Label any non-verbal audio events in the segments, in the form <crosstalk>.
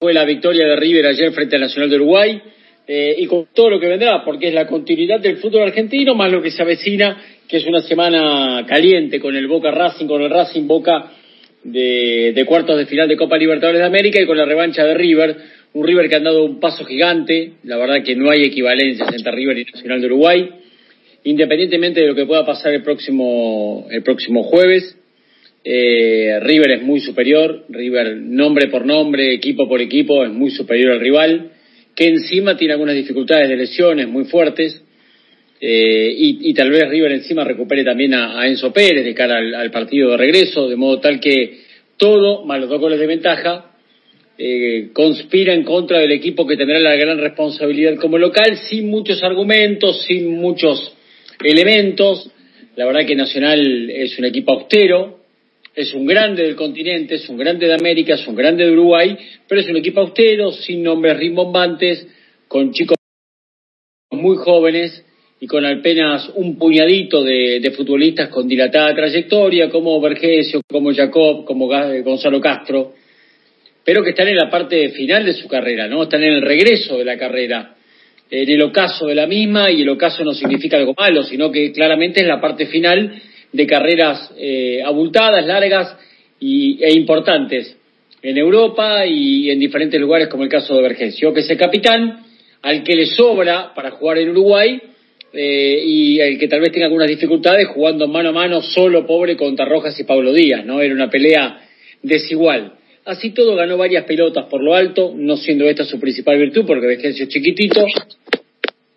fue la victoria de River ayer frente al Nacional de Uruguay eh, y con todo lo que vendrá, porque es la continuidad del fútbol argentino más lo que se avecina, que es una semana caliente con el Boca Racing, con el Racing Boca de, de cuartos de final de Copa Libertadores de América y con la revancha de River, un River que ha dado un paso gigante, la verdad que no hay equivalencias entre River y Nacional de Uruguay, independientemente de lo que pueda pasar el próximo, el próximo jueves. Eh, River es muy superior, River nombre por nombre, equipo por equipo, es muy superior al rival, que encima tiene algunas dificultades de lesiones muy fuertes, eh, y, tal vez River encima recupere también a, Enzo Pérez de cara al, partido de regreso, de modo tal que todo, más los dos goles de ventaja, eh, conspira en contra del equipo que tendrá la gran responsabilidad como local, sin muchos argumentos, sin muchos elementos. La verdad que Nacional es un equipo austero, es un grande del continente, es un grande de América, es un grande de Uruguay, pero es un equipo austero, sin nombres rimbombantes, con chicos muy jóvenes y con apenas un puñadito de, futbolistas con dilatada trayectoria, como Vergesio, como Jacob, como Gonzalo Castro, pero que están en la parte final de su carrera, ¿no? Están en el regreso de la carrera, en el ocaso de la misma, y el ocaso no significa algo malo, sino que claramente es la parte final de carreras eh, abultadas, largas y, e importantes en Europa y en diferentes lugares, como el caso de Vergesio, que es el capitán al que le sobra para jugar en Uruguay eh, y el que tal vez tenga algunas dificultades jugando mano a mano solo, pobre, contra Rojas y Pablo Díaz, ¿no? Era una pelea desigual. Así todo ganó varias pelotas por lo alto, no siendo esta su principal virtud, porque Vergesio es chiquitito,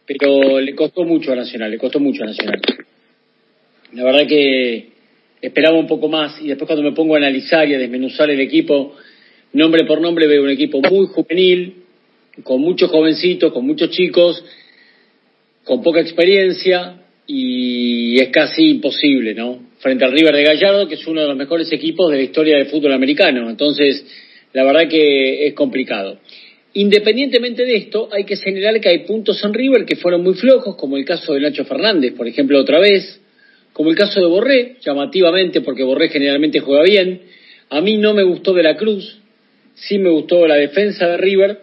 pero le costó mucho a Nacional, le costó mucho a Nacional. La verdad que esperaba un poco más y después cuando me pongo a analizar y a desmenuzar el equipo, nombre por nombre veo un equipo muy juvenil, con muchos jovencitos, con muchos chicos, con poca experiencia y es casi imposible, ¿no? Frente al River de Gallardo, que es uno de los mejores equipos de la historia del fútbol americano. Entonces, la verdad que es complicado. Independientemente de esto, hay que señalar que hay puntos en River que fueron muy flojos, como el caso de Nacho Fernández, por ejemplo, otra vez, como el caso de Borré, llamativamente porque Borré generalmente juega bien. A mí no me gustó de la Cruz, sí me gustó la defensa de River,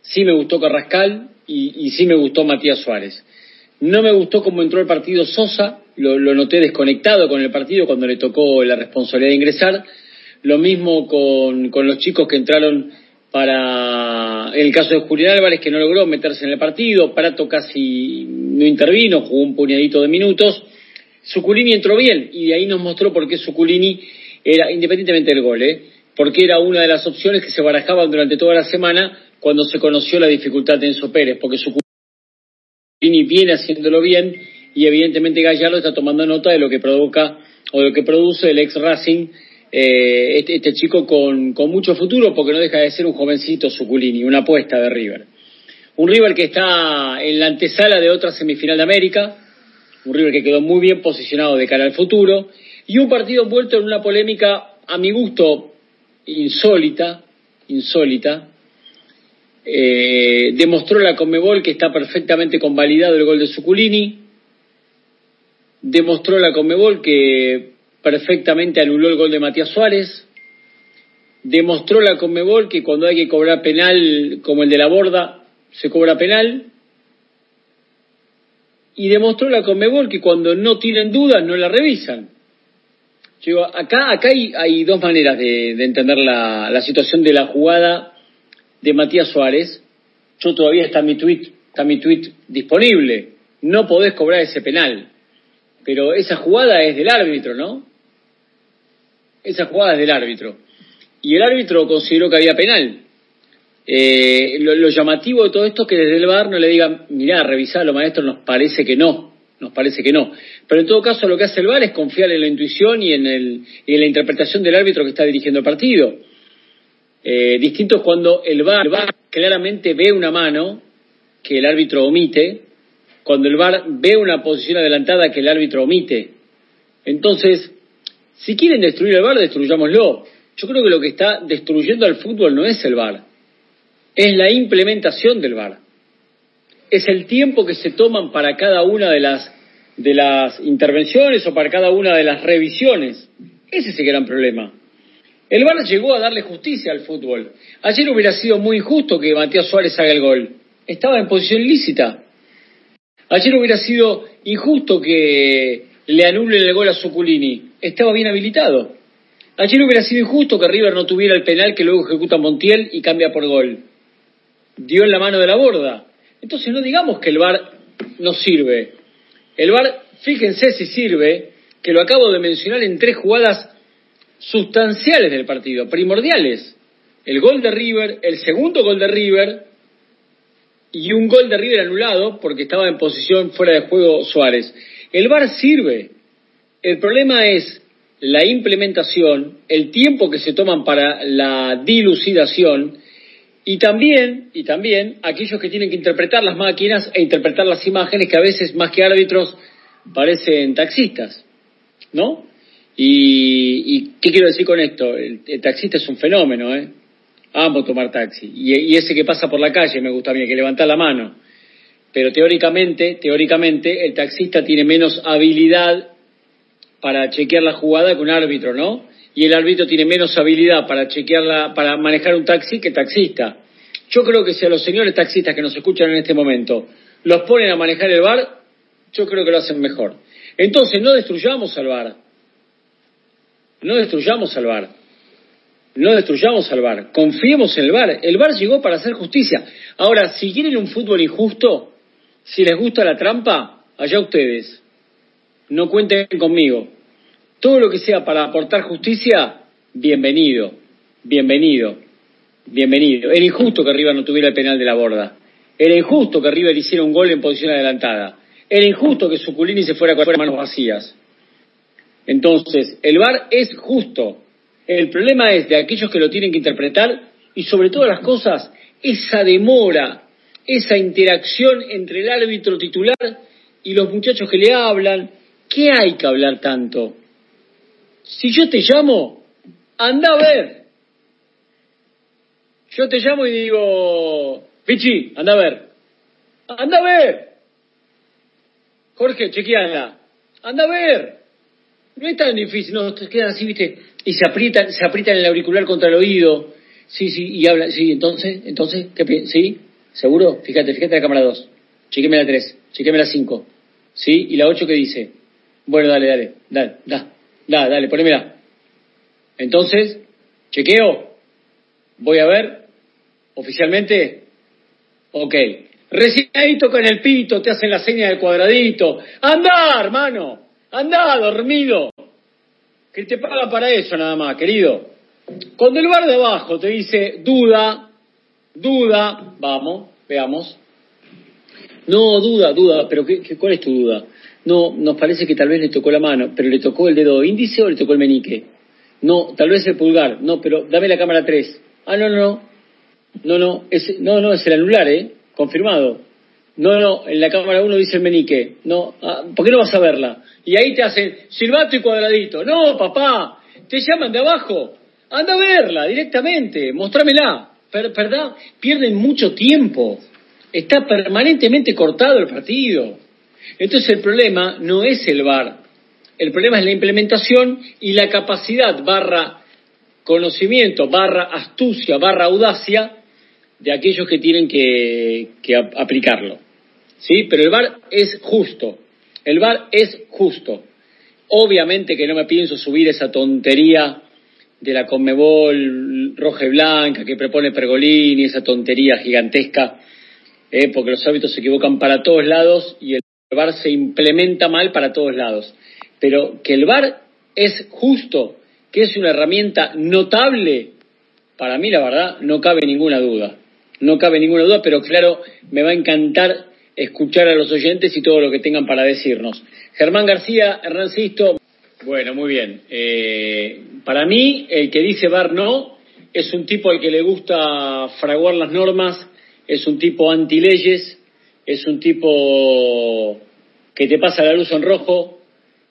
sí me gustó Carrascal y, sí me gustó Matías Suárez. No me gustó cómo entró el partido Sosa, lo, noté desconectado con el partido cuando le tocó la responsabilidad de ingresar. Lo mismo con, con los chicos que entraron para, en el caso de Julián Álvarez, que no logró meterse en el partido, Prato casi no intervino, jugó un puñadito de minutos. Suculini entró bien y de ahí nos mostró por qué Suculini era, independientemente del gol, ¿eh? porque era una de las opciones que se barajaban durante toda la semana cuando se conoció la dificultad de Enzo Pérez, porque Suculini viene haciéndolo bien y evidentemente Gallardo está tomando nota de lo que provoca o de lo que produce el ex Racing eh, este, este, chico con, con, mucho futuro porque no deja de ser un jovencito Suculini, una apuesta de River. Un River que está en la antesala de otra semifinal de América, un River que quedó muy bien posicionado de cara al futuro y un partido envuelto en una polémica a mi gusto insólita, insólita. Eh, demostró la Conmebol que está perfectamente convalidado el gol de Suculini. Demostró la Conmebol que perfectamente anuló el gol de Matías Suárez. Demostró la Conmebol que cuando hay que cobrar penal como el de la borda, se cobra penal. Y demostró la Conmebol que cuando no tienen dudas no la revisan. acá, acá hay, dos maneras de, entender la, la, situación de la jugada de Matías Suárez. Yo todavía está mi tweet, está mi tweet disponible. No podés cobrar ese penal. Pero esa jugada es del árbitro, ¿no? Esa jugada es del árbitro. Y el árbitro consideró que había penal. Eh, lo, llamativo de todo esto es que desde el bar no le digan, mirá, revisalo, maestro, nos parece que no, nos parece que no. Pero en todo caso lo que hace el bar es confiar en la intuición y en, el, en la interpretación del árbitro que está dirigiendo el partido. Eh, distinto es cuando el VAR, el claramente ve una mano que el árbitro omite, cuando el VAR ve una posición adelantada que el árbitro omite. Entonces, si quieren destruir el VAR, destruyámoslo. Yo creo que lo que está destruyendo al fútbol no es el VAR, es la implementación del VAR. Es el tiempo que se toman para cada una de las, de las intervenciones o para cada una de las revisiones. Ese es el gran problema. El VAR llegó a darle justicia al fútbol. Ayer hubiera sido muy injusto que Matías Suárez haga el gol. Estaba en posición ilícita. Ayer hubiera sido injusto que le anulen el gol a Suculini. Estaba bien habilitado. Ayer hubiera sido injusto que River no tuviera el penal que luego ejecuta Montiel y cambia por gol. Dio en la mano de la borda. Entonces no digamos que el VAR no sirve. El VAR, fíjense si sirve, que lo acabo de mencionar en tres jugadas sustanciales del partido, primordiales. El gol de River, el segundo gol de River y un gol de River anulado porque estaba en posición fuera de juego Suárez. El VAR sirve. El problema es la implementación, el tiempo que se toman para la dilucidación y también, y también aquellos que tienen que interpretar las máquinas e interpretar las imágenes que a veces más que árbitros parecen taxistas, ¿no? Y, ¿qué quiero decir con esto? El, taxista es un fenómeno, ¿eh? Amo tomar taxi. Y, ese que pasa por la calle me gusta a mí, que levanta la mano. Pero teóricamente, teóricamente, el taxista tiene menos habilidad para chequear la jugada que un árbitro, ¿no? Y el árbitro tiene menos habilidad para chequearla, para manejar un taxi que taxista. Yo creo que si a los señores taxistas que nos escuchan en este momento los ponen a manejar el bar, yo creo que lo hacen mejor. Entonces, no destruyamos al bar. No destruyamos al bar. No destruyamos al bar. Confiemos en el bar. El bar llegó para hacer justicia. Ahora, si quieren un fútbol injusto, si les gusta la trampa, allá ustedes. No cuenten conmigo. Todo lo que sea para aportar justicia, bienvenido, bienvenido, bienvenido. Era injusto que River no tuviera el penal de la borda. Era injusto que River hiciera un gol en posición adelantada. Era injusto que Suculini se fuera con manos vacías. Entonces, el VAR es justo. El problema es de aquellos que lo tienen que interpretar y sobre todas las cosas, esa demora, esa interacción entre el árbitro titular y los muchachos que le hablan. ¿Qué hay que hablar tanto? Si yo te llamo, anda a ver. Yo te llamo y digo, Pichi, anda a ver. Anda a ver. Jorge, chequeala. Anda a ver. No es tan difícil, no, te quedan así, viste, y se aprietan, se aprietan el auricular contra el oído. Sí, sí, y habla, sí, entonces, entonces, ¿qué ¿Sí? ¿Seguro? Fíjate, fíjate la cámara 2. Chequeme la 3, chequeme la 5. ¿Sí? ¿Y la 8 qué dice? Bueno, dale, dale, dale, da, da, dale, ponémela. Entonces, chequeo. Voy a ver, oficialmente, ok. Recién ahí tocan el pito, te hacen la seña del cuadradito. ¡Anda, hermano! ¡Anda, dormido! Que te paga para eso nada más, querido. Cuando el bar de abajo te dice duda, duda, vamos, veamos. No, duda, duda, pero ¿qué, cuál es tu duda? No, nos parece que tal vez le tocó la mano, pero le tocó el dedo índice o le tocó el meñique. No, tal vez el pulgar. No, pero dame la cámara 3. Ah, no, no, no, no, es, no, no, es el anular, ¿eh? Confirmado. No, no, en la cámara 1 dice el menique. No, ah, ¿por qué no vas a verla? Y ahí te hacen silbato y cuadradito. No, papá, te llaman de abajo. Anda a verla directamente, mostrámela. ¿Verdad? Pierden mucho tiempo. Está permanentemente cortado el partido. Entonces el problema no es el VAR. El problema es la implementación y la capacidad barra conocimiento, barra astucia, barra audacia de aquellos que tienen que, aplicarlo. ¿Sí? Pero el VAR es justo. El VAR es justo. Obviamente que no me pienso subir esa tontería de la Conmebol roja y blanca que propone Pergolini, esa tontería gigantesca, eh, porque los hábitos se equivocan para todos lados y el VAR se implementa mal para todos lados. Pero que el VAR es justo, que es una herramienta notable, para mí la verdad no cabe ninguna duda no cabe ninguna duda, pero claro, me va a encantar escuchar a los oyentes y todo lo que tengan para decirnos. Germán García, Hernán Sisto. Bueno, muy bien. Eh, para mí, el que dice Bar no es un tipo al que le gusta fraguar las normas, es un tipo antileyes, es un tipo que te pasa la luz en rojo.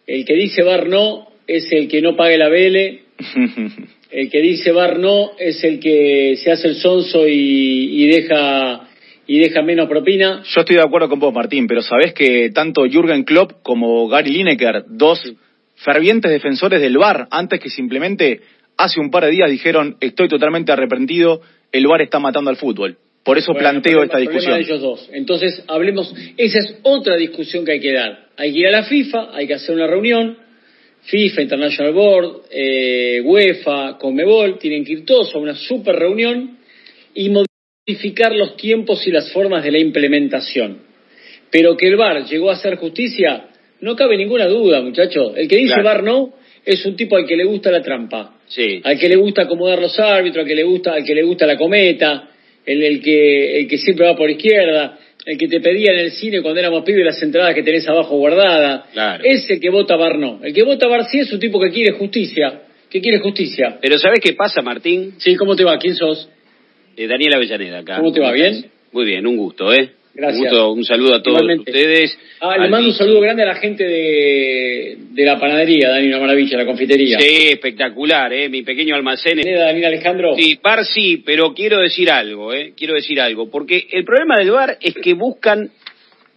El que dice Bar no es el que no pague la BL. <laughs> El que dice bar no es el que se hace el sonso y, deja y deja menos propina. Yo estoy de acuerdo con vos, Martín, pero sabés que tanto Jürgen Klopp como Gary Lineker, dos fervientes defensores del bar, antes que simplemente hace un par de días dijeron, estoy totalmente arrepentido, el VAR está matando al fútbol. Por eso planteo esta discusión. De ellos dos. Entonces, hablemos, esa es otra discusión que hay que dar. Hay que ir a la FIFA, hay que hacer una reunión, FIFA, International Board, eh, UEFA, Conmebol, tienen que ir todos a una super reunión y modificar los tiempos y las formas de la implementación. Pero que el VAR llegó a hacer justicia, no cabe ninguna duda, muchachos. El que dice VAR no es un tipo al que le gusta la trampa. Sí. Al que le gusta acomodar los árbitros, al que le gusta, al que le gusta la cometa, el, el que, el que siempre va por izquierda, el que te pedía en el cine cuando éramos pibes las entradas que tenés abajo guardadas. Claro. Ese que vota Bar no. El que vota Bar sí es un tipo que quiere justicia. Que quiere justicia. Pero ¿sabés qué pasa, Martín? Sí, ¿cómo te va? ¿Quién sos? Eh, Daniel Avellaneda acá. ¿Cómo te va? ¿Bien? Muy bien, un gusto, ¿eh? Gracias. Un, gusto, un saludo a todos Igualmente. ustedes. Ah, le mando un saludo grande a la gente de, de la panadería, Dani, una maravilla, la confitería. Sí, espectacular, ¿eh? Mi pequeño almacén. Daniel Alejandro. Sí, bar sí, pero quiero decir algo, ¿eh? Quiero decir algo. Porque el problema del bar es que buscan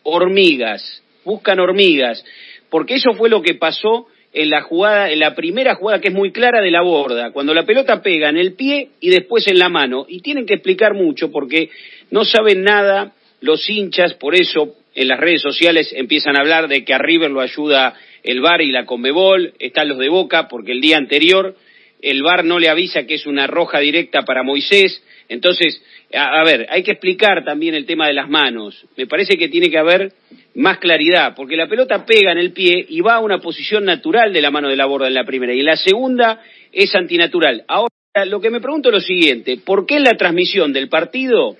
hormigas, buscan hormigas. Porque eso fue lo que pasó en la jugada, en la primera jugada que es muy clara de la borda, cuando la pelota pega en el pie y después en la mano. Y tienen que explicar mucho porque no saben nada los hinchas, por eso en las redes sociales empiezan a hablar de que a River lo ayuda el VAR y la Conmebol, están los de Boca, porque el día anterior el VAR no le avisa que es una roja directa para Moisés. Entonces, a, ver, hay que explicar también el tema de las manos. Me parece que tiene que haber más claridad, porque la pelota pega en el pie y va a una posición natural de la mano de la borda en la primera, y en la segunda es antinatural. Ahora, lo que me pregunto es lo siguiente, ¿por qué en la transmisión del partido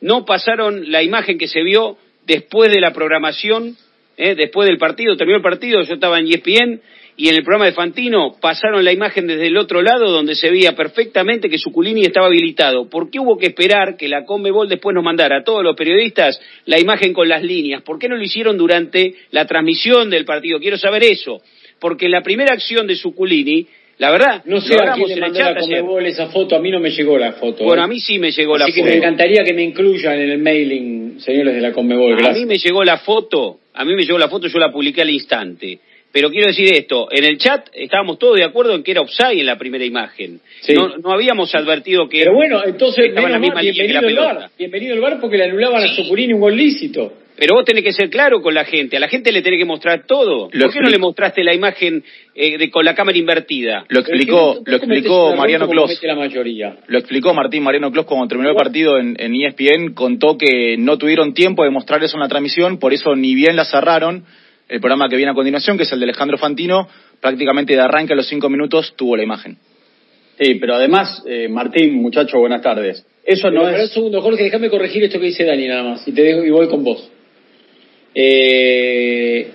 no pasaron la imagen que se vio después de la programación, eh, después del partido, terminó el partido, yo estaba en ESPN y en el programa de Fantino pasaron la imagen desde el otro lado donde se veía perfectamente que Suculini estaba habilitado. ¿Por qué hubo que esperar que la Conmebol después nos mandara a todos los periodistas la imagen con las líneas? ¿Por qué no lo hicieron durante la transmisión del partido? Quiero saber eso. Porque la primera acción de Suculini la verdad, no sé a quién le mandó la Conmebol esa foto, a mí no me llegó la foto. Bueno, ¿eh? a mí sí me llegó Así la que foto. me encantaría que me incluyan en el mailing, señores de la Conmebol. A Gracias. mí me llegó la foto, a mí me llegó la foto, yo la publiqué al instante. Pero quiero decir esto, en el chat estábamos todos de acuerdo en que era offside en la primera imagen. Sí. No, no habíamos advertido que Pero bueno, entonces, estaba en la misma mal, línea que la pelota. VAR. Bienvenido el VAR porque le anulaban a Sí. Suculini un gol lícito. Pero vos tenés que ser claro con la gente, a la gente le tenés que mostrar todo. Lo ¿Por qué no le mostraste la imagen eh, de, con la cámara invertida? Lo explicó, lo explicó Mariano Clos. comete la mayoría. Lo explicó Martín Mariano Clos cuando terminó el partido en, en ESPN, contó que no tuvieron tiempo de mostrar eso en la transmisión, por eso ni bien la cerraron, el programa que viene a continuación, que es el de Alejandro Fantino, prácticamente de arranque a los cinco minutos tuvo la imagen. Sí, pero además, eh, Martín, muchacho, buenas tardes. Eso Pero no espera un es. segundo, Jorge, déjame corregir esto que dice Dani nada más. Y te dejo y voy con vos. Eh,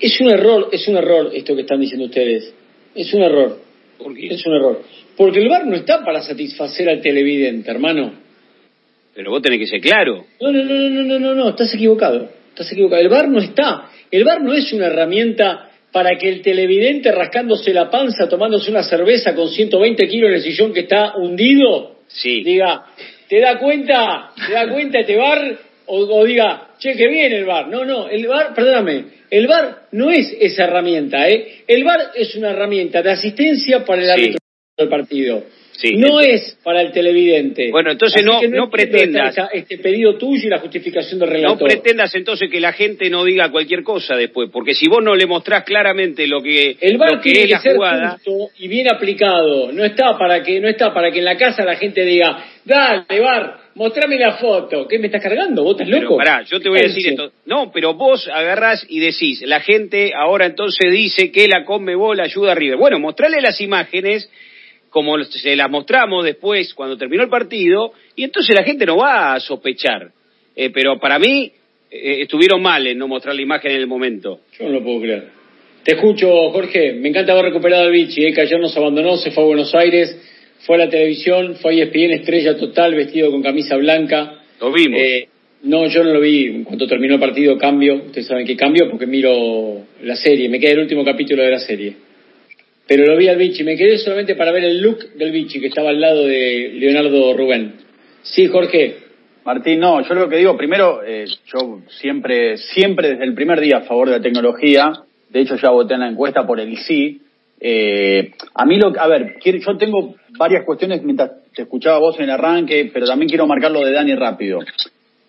es un error, es un error esto que están diciendo ustedes. Es un error. ¿Por qué? Es un error. Porque el VAR no está para satisfacer al televidente, hermano. Pero vos tenés que ser claro. No, no, no, no, no, no, no, estás equivocado. Estás equivocado. El VAR no está. El VAR no es una herramienta para que el televidente rascándose la panza, tomándose una cerveza con 120 kilos en el sillón que está hundido, Sí. diga, ¿te da cuenta? ¿Te da cuenta este VAR? O, o diga, che, que viene el VAR. No, no, el VAR, perdóname, el VAR no es esa herramienta, ¿eh? El VAR es una herramienta de asistencia para el Sí. árbitro del partido. Sí. no es para el televidente. Bueno, entonces no- no pretendas. este pedido tuyo y la justificación del No relator. pretendas entonces que la gente no diga cualquier cosa después, porque si vos no le mostrás claramente lo que, El VAR lo que tiene es que la ser jugada, justo y bien aplicado. No está para que no está para que en la casa la gente diga, dale VAR, mostrame la foto. ¿Qué me estás cargando? ¿Vos estás Pero loco? pará, yo te voy a decir esto. No, pero vos agarrás y decís, la gente ahora entonces dice que la Conmebol ayuda a River. Bueno, mostrale las imágenes como se las mostramos después cuando terminó el partido y entonces la gente no va a sospechar. Eh, pero para mí eh, estuvieron mal en no mostrar la imagen en el momento. Yo no lo puedo creer. Te escucho, Jorge. Me encanta haber recuperado al Vichy, eh, que ayer nos abandonó, se fue a Buenos Aires, fue a la televisión, fue a ESPN Estrella Total, vestido con camisa blanca. Lo vimos. Eh, no, yo no lo vi. En cuanto terminó el partido, cambio. Ustedes saben que cambio porque miro la serie. Me queda el último capítulo de la serie. Pero lo vi al Vichy. Me quedé solamente para ver el look del Vichy, que estaba al lado de Leonardo Rubén. Sí, Jorge. Martín, no, yo lo que digo, primero, eh, yo siempre, siempre desde el primer día a favor de la tecnología, de hecho ya voté en la encuesta por el sí, Eh, a mí lo, a ver, yo tengo varias cuestiones mientras te escuchaba vos en el arranque, pero también quiero marcar lo de Dani rápido.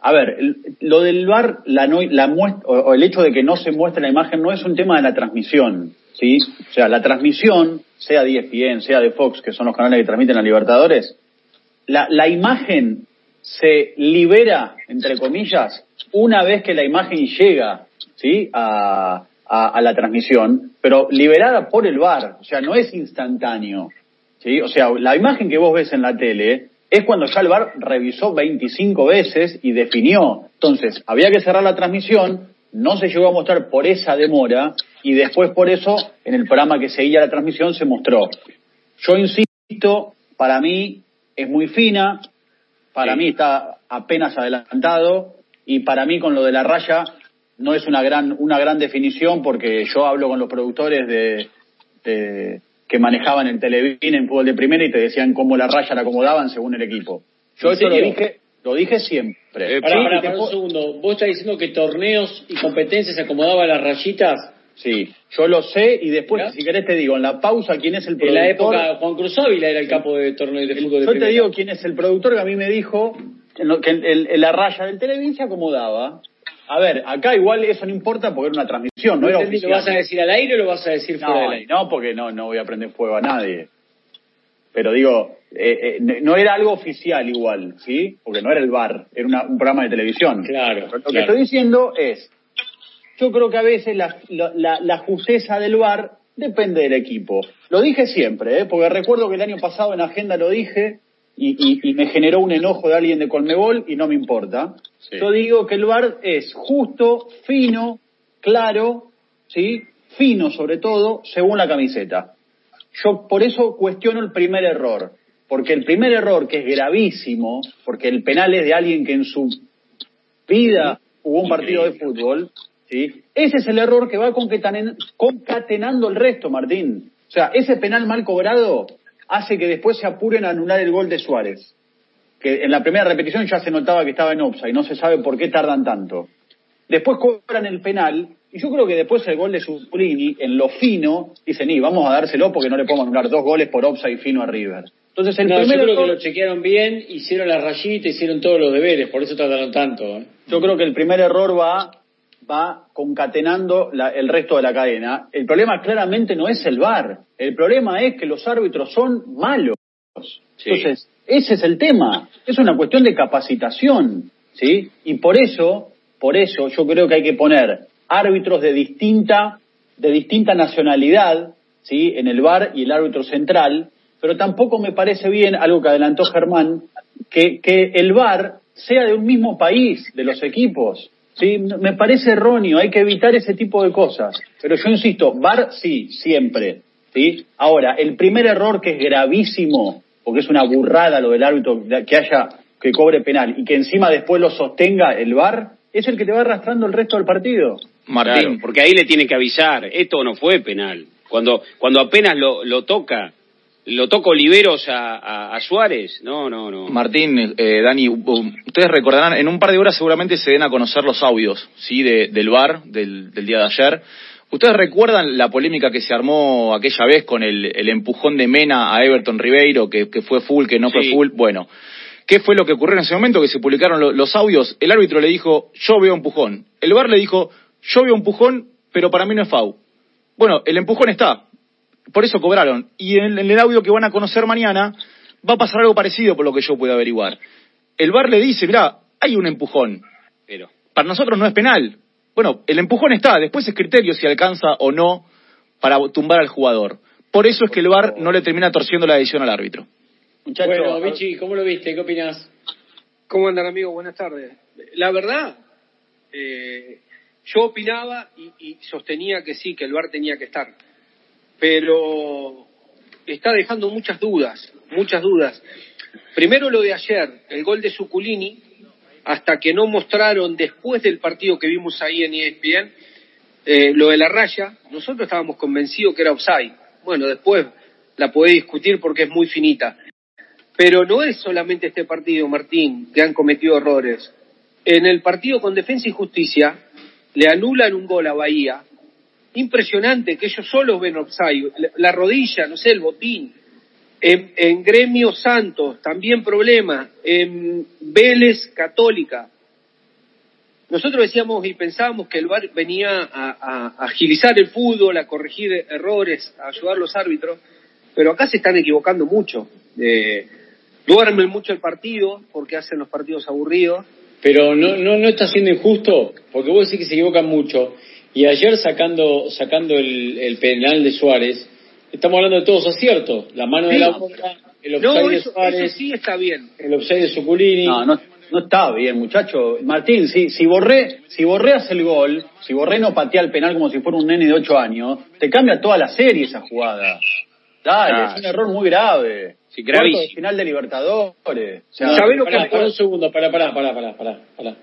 A ver, lo del VAR, la, la o el hecho de que no se muestre la imagen no es un tema de la transmisión, ¿sí? O sea, la transmisión, sea de ESPN, sea de Fox, que son los canales que transmiten a Libertadores, la, la imagen se libera, entre comillas, una vez que la imagen llega, ¿sí? A, a, la transmisión, pero liberada por el VAR, o sea, no es instantáneo. ¿sí? O sea, la imagen que vos ves en la tele es cuando ya el VAR revisó 25 veces y definió. Entonces, había que cerrar la transmisión, no se llegó a mostrar por esa demora y después por eso en el programa que seguía la transmisión se mostró. Yo insisto, para mí es muy fina, para mí está apenas adelantado y para mí con lo de la raya no es una gran, una gran definición porque yo hablo con los productores de, que manejaban el Televín en fútbol de primera y te decían cómo la raya la acomodaban según el equipo. Yo eso lo dije, lo dije siempre. Eh, para, un segundo, ¿vos estás diciendo que torneos y competencias se acomodaban las rayitas? Sí, yo lo sé y después, si querés te digo, en la pausa, ¿quién es el productor? En la época Juan Cruz Ávila era el capo de torneos de fútbol de Yo te digo quién es el productor que a mí me dijo que en, la raya del Televín se acomodaba a ver, acá igual eso no importa porque era una transmisión, no, era oficial. ¿Lo vas a decir al aire o lo vas a decir fuera del aire? No, porque no, no voy a prender fuego a nadie. Pero digo, eh, eh, no era algo oficial igual, ¿sí? Porque no era el bar, era un programa de televisión. Claro. lo que estoy diciendo es, yo creo que a veces la, la, la, justeza del bar depende del equipo. Lo dije siempre, ¿eh? porque recuerdo que el año pasado en Agenda lo dije, y, me generó un enojo de alguien de Colmebol y no me importa. Yo digo que el VAR es justo, fino, claro, ¿sí? Fino sobre todo, según la camiseta. Yo por eso cuestiono el primer error, porque el primer error, que es gravísimo, porque el penal es de alguien que en su vida jugó un partido de fútbol, ¿sí? Ese es el error que va concatenando el resto, Martín. O sea, ese penal mal cobrado hace que después se apuren a anular el gol de Suárez. Que en la primera repetición ya se notaba que estaba en Opsa y no se sabe por qué tardan tanto. Después cobran el penal y yo creo que después el gol de Suprini, en lo fino, dicen, y vamos a dárselo porque no le podemos anular dos goles por Opsa y fino a River. Entonces el no, yo creo que lo chequearon bien, hicieron la rayita, hicieron todos los deberes, por eso tardaron tanto. ¿eh? Yo creo que el primer error va va concatenando el resto de la cadena. El problema claramente no es el VAR, el problema es que los árbitros son malos. Entonces, ese es el tema, es una cuestión de capacitación, ¿sí? Y por eso, por eso yo creo que hay que poner árbitros de distinta, de distinta nacionalidad, ¿sí? En el VAR y el árbitro central, pero tampoco me parece bien, algo que adelantó Germán, que, que el VAR sea de un mismo país, de los equipos. Sí, me parece erróneo, hay que evitar ese tipo de cosas. Pero yo insisto, VAR sí, siempre. ¿sí? Ahora, el primer error que es gravísimo, porque es una burrada lo del árbitro que haya que cobre penal y que encima después lo sostenga el VAR, es el que te va arrastrando el resto del partido. Martín, porque ahí le tiene que avisar, esto no fue penal. Cuando, cuando apenas lo, lo toca, lo toca Oliveros a, a, Suárez. No, no, no. Martín, eh, Dani, ustedes recordarán, en un par de horas seguramente se den a conocer los audios, ¿sí? del bar del, día de ayer. ¿Ustedes recuerdan la polémica que se armó aquella vez con el, el empujón de Mena a Everton Ribeiro, que, que fue full, que no fue full? Bueno, ¿qué fue lo que ocurrió en ese momento? Que se publicaron los audios. El árbitro le dijo, yo veo empujón. El bar le dijo, yo veo empujón, pero para mí no es FAU. Bueno, el empujón está, por eso cobraron. Y en, el audio que van a conocer mañana va a pasar algo parecido por lo que yo puedo averiguar. El bar le dice, mira, hay un empujón, pero para nosotros no es penal. Bueno, el empujón está, después es criterio si alcanza o no para tumbar al jugador. Por eso es que el VAR no le termina torciendo la decisión al árbitro. bueno, Vichy, ¿cómo lo viste? ¿Qué opinas? ¿Cómo andan, amigos? Buenas tardes. La verdad, eh, yo opinaba y, y, sostenía que sí, que el VAR tenía que estar pero está dejando muchas dudas, muchas dudas. Primero lo de ayer, el gol de Suculini, hasta que no mostraron después del partido que vimos ahí en ESPN, eh, lo de la raya, nosotros estábamos convencidos que era offside. Bueno, después la podés discutir porque es muy finita. Pero no es solamente este partido, Martín, que han cometido errores. En el partido con Defensa y Justicia le anulan un gol a Bahía impresionante que ellos solos ven offside, la, la rodilla, no sé, el botín. En, en, Gremio Santos, también problema. En Vélez Católica. Nosotros decíamos y pensábamos que el VAR venía a, agilizar el fútbol, a corregir errores, a ayudar a los árbitros, pero acá se están equivocando mucho. Eh, duermen mucho el partido porque hacen los partidos aburridos. Pero no, no, no está siendo injusto, porque vos decís que se equivocan mucho. Y ayer sacando, sacando el, el penal de Suárez, estamos hablando de todos aciertos. La mano Sí. de la boca, el offside No, de Suárez, eso sí está bien. el offside de Suculini. No, no, no está bien, muchacho. Martín, si, si Borré, si Borré hace el gol, si Borré no patea el penal como si fuera un nene de 8 años, te cambia toda la serie esa jugada. Dale, Claro. es un error muy grave. Sí, Cuarto de gravísimo. final de Libertadores. O sea, No, ¿sabés lo pará, que- pará un segundo, pará, pará, pará, pará, pará.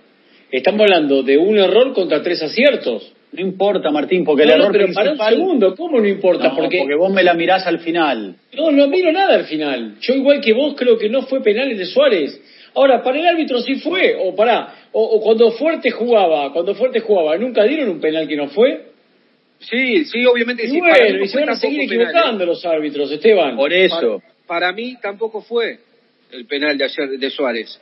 Estamos hablando de un error contra tres aciertos. No importa, Martín, porque el No, no, error pero para un segundo, ¿cómo no importa? No, porque, porque vos me la mirás al final. no, no miro nada al final. Yo igual que vos creo que no fue penal el de Suárez. Ahora, para el árbitro sí fue, o pará, o, o cuando Fuerte jugaba, cuando Fuerte jugaba, ¿nunca dieron un penal que no fue? Sí, sí, obviamente Y sí. Para bueno, no y se van a seguir penal, ¿eh? equivocando los árbitros, Esteban. Por eso. Para, para mí tampoco fue el penal de ayer de Suárez.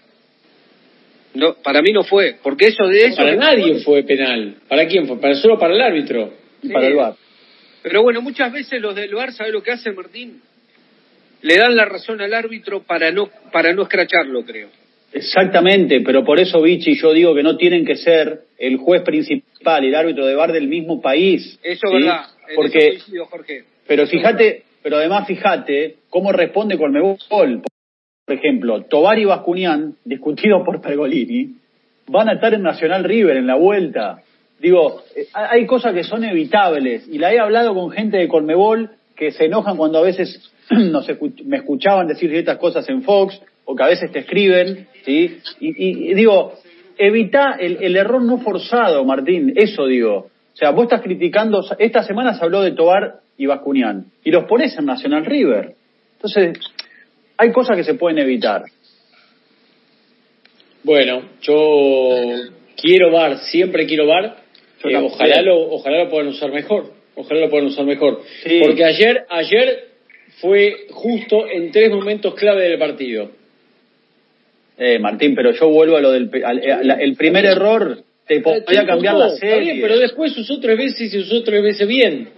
No, para mí no fue, porque eso de eso Para nadie fue penal. ¿Para quién fue? Para solo para el árbitro. Sí. Para el VAR. Pero bueno, muchas veces los del VAR, ¿sabe lo que hacen, Martín? Le dan la razón al árbitro para no para no escracharlo, creo. Exactamente, pero por eso, Vichy, yo digo que no tienen que ser el juez principal y el árbitro de VAR del mismo país. Eso es ¿sí? verdad. Porque, eso coincido, Jorge. pero fíjate, pero además fíjate cómo responde Colmebol. Por ejemplo, Tobar y Bascunián, discutidos por Pergolini, van a estar en Nacional River en la vuelta. Digo, eh, hay cosas que son evitables y la he hablado con gente de Colmebol que se enojan cuando a veces <clears throat> nos escuch- me escuchaban decir ciertas cosas en Fox o que a veces te escriben, ¿sí? Y, y- digo, evita el, error no forzado, Martín, eso digo. O sea, vos estás criticando, esta semana se habló de Tobar y Bascunián y los pones en Nacional River. Entonces, hay cosas que se pueden evitar. Bueno, yo quiero VAR, siempre quiero VAR. Eh, ojalá lo, ojalá lo puedan usar mejor. Ojalá lo puedan usar mejor. Sí. Porque ayer, ayer fue justo en tres momentos clave del partido. Eh, Martín, pero yo vuelvo a lo del al- eh, la- el primer error te podía cambiar la está serie. bien, pero después usó tres veces y usó tres veces bien.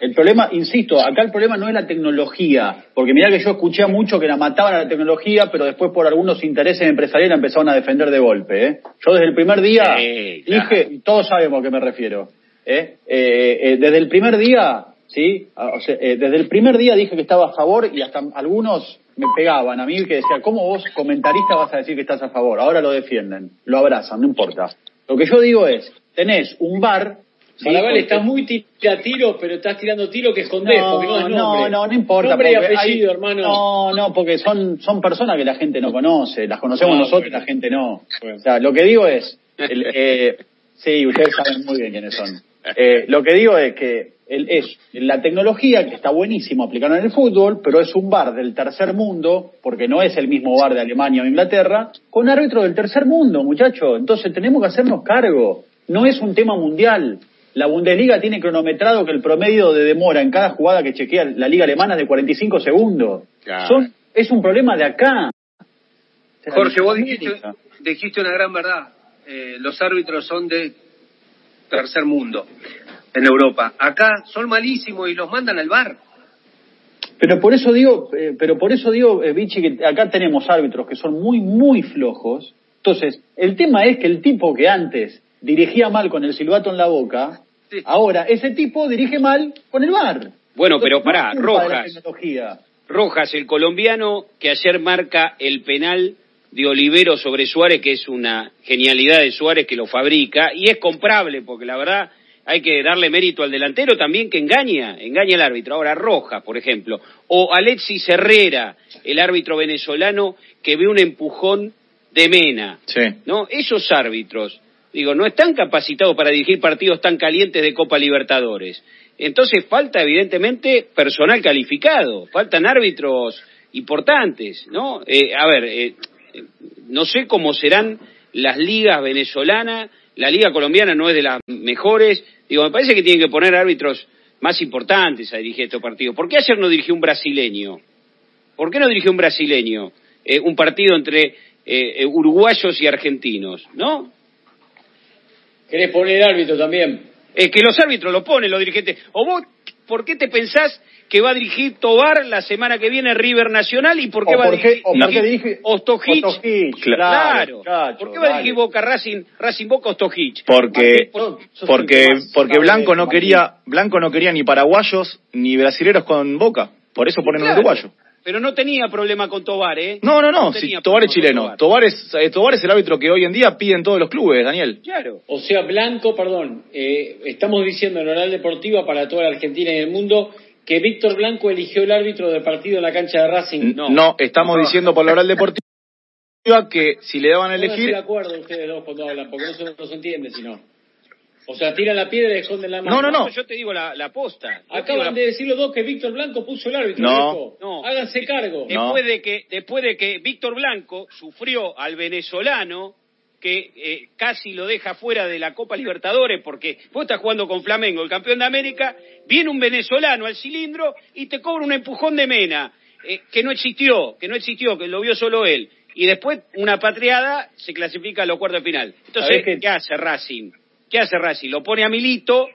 El problema, insisto, acá el problema no es la tecnología, porque mirá que yo escuché mucho que la mataban a la tecnología, pero después por algunos intereses empresariales la empezaron a defender de golpe. ¿eh? Yo desde el primer día Sí, claro. dije, y todos sabemos a qué me refiero, ¿eh? Eh, eh, desde el primer día, ¿sí? Ah, O sea, eh, desde el primer día dije que estaba a favor y hasta algunos me pegaban a mí que decían, ¿cómo vos, comentarista, vas a decir que estás a favor? Ahora lo defienden, lo abrazan, no importa. Lo que yo digo es, tenés un bar... ¿sí? Estás muy tira tiro, pero estás tirando tiro que escondés, porque no es nombre. no, no, no importa. Nombre y apellido, hay- hermano. No, no, porque son, son personas que la gente no conoce, las conocemos Ah, nosotros bueno. y la gente no. Bueno. O sea, lo que digo es, el, eh, sí, ustedes saben muy bien quiénes son. Eh, lo que digo es que el, es la tecnología que está buenísimo aplicarla en el fútbol, pero es un bar del tercer mundo, porque no es el mismo bar de Alemania o Inglaterra, con árbitro del tercer mundo, muchacho. Entonces tenemos que hacernos cargo. No es un tema mundial. La Bundesliga tiene cronometrado que el promedio de demora en cada jugada que chequea la liga alemana es de 45 segundos. Claro. Son, es un problema de acá. Jorge, vos dijiste, dijiste una gran verdad. Eh, los árbitros son de tercer mundo en Europa. Acá son malísimos y los mandan al bar. Pero por eso digo, eh, pero por eso digo, eh, Vichy, que acá tenemos árbitros que son muy, muy flojos. Entonces, el tema es que el tipo que antes dirigía mal con el silbato en la boca, Sí. ahora ese tipo dirige mal con el bar. Bueno, pero pará, no Rojas. Rojas, el colombiano que ayer marca el penal de Olivero sobre Suárez, que es una genialidad de Suárez que lo fabrica, y es comprable, porque la verdad hay que darle mérito al delantero también que engaña, engaña al árbitro. Ahora Rojas, por ejemplo, o Alexis Herrera, el árbitro venezolano que ve un empujón de Mena. Sí. ¿no? Esos árbitros, digo, no están capacitados para dirigir partidos tan calientes de Copa Libertadores. Entonces falta evidentemente personal calificado, faltan árbitros importantes, ¿no? Eh, a ver, eh, no sé cómo serán las ligas venezolanas, la liga colombiana no es de las mejores, Digo, me parece que tienen que poner árbitros más importantes a dirigir estos partidos. ¿Por qué ayer no dirigió un brasileño? ¿Por qué no dirigió un brasileño? Eh, un partido entre eh, uruguayos y argentinos, ¿no? ¿Querés poner árbitro también? Es que los árbitros lo ponen los dirigentes. ¿O vos por qué te pensás que va a dirigir Tobar la semana que viene River Nacional y por qué O va a dirigir, o por qué dirigir dirige- Ostojic? Ostojic, Claro. claro, ¿Por qué va a dirigir. Boca Racing, Racing Boca Ostojic? Porque, porque, porque Blanco no quería, Blanco no quería ni paraguayos ni brasileros con Boca. Por eso ponen un uruguayo. Pero no tenía problema con Tobar, ¿eh? No, no, no. si tenía Tobar es chileno. Tobar es, eh, Tobar es el árbitro que hoy en día piden todos los clubes, Daniel. Claro. O sea, Blanco, perdón, eh, estamos diciendo en Oral Deportiva para toda la Argentina y el mundo que Víctor Blanco eligió el árbitro del partido en la cancha de Racing. No, estamos diciendo por la oral deportiva que si le daban a elegir. de acuerdo ustedes dos cuando hablan, porque no se, no se entiende si no. O sea, tiran la piedra y esconden la mano. No, no, no. Yo te digo la, la posta. Yo Acaban la- de decir los dos que Víctor Blanco puso el árbitro. No. viejo. No. Háganse cargo. No. Después de que, después de que Víctor Blanco sufrió al venezolano que eh, casi lo deja fuera de la Copa Libertadores porque vos estás jugando con Flamengo, el campeón de América, viene un venezolano al cilindro y te cobra un empujón de mena, eh, que no existió, que no existió, que lo vio solo él. Y después una patriada se clasifica a los cuartos de final. Entonces. ¿qué hace Racing? ¿Qué hace Racing? Lo pone a Milito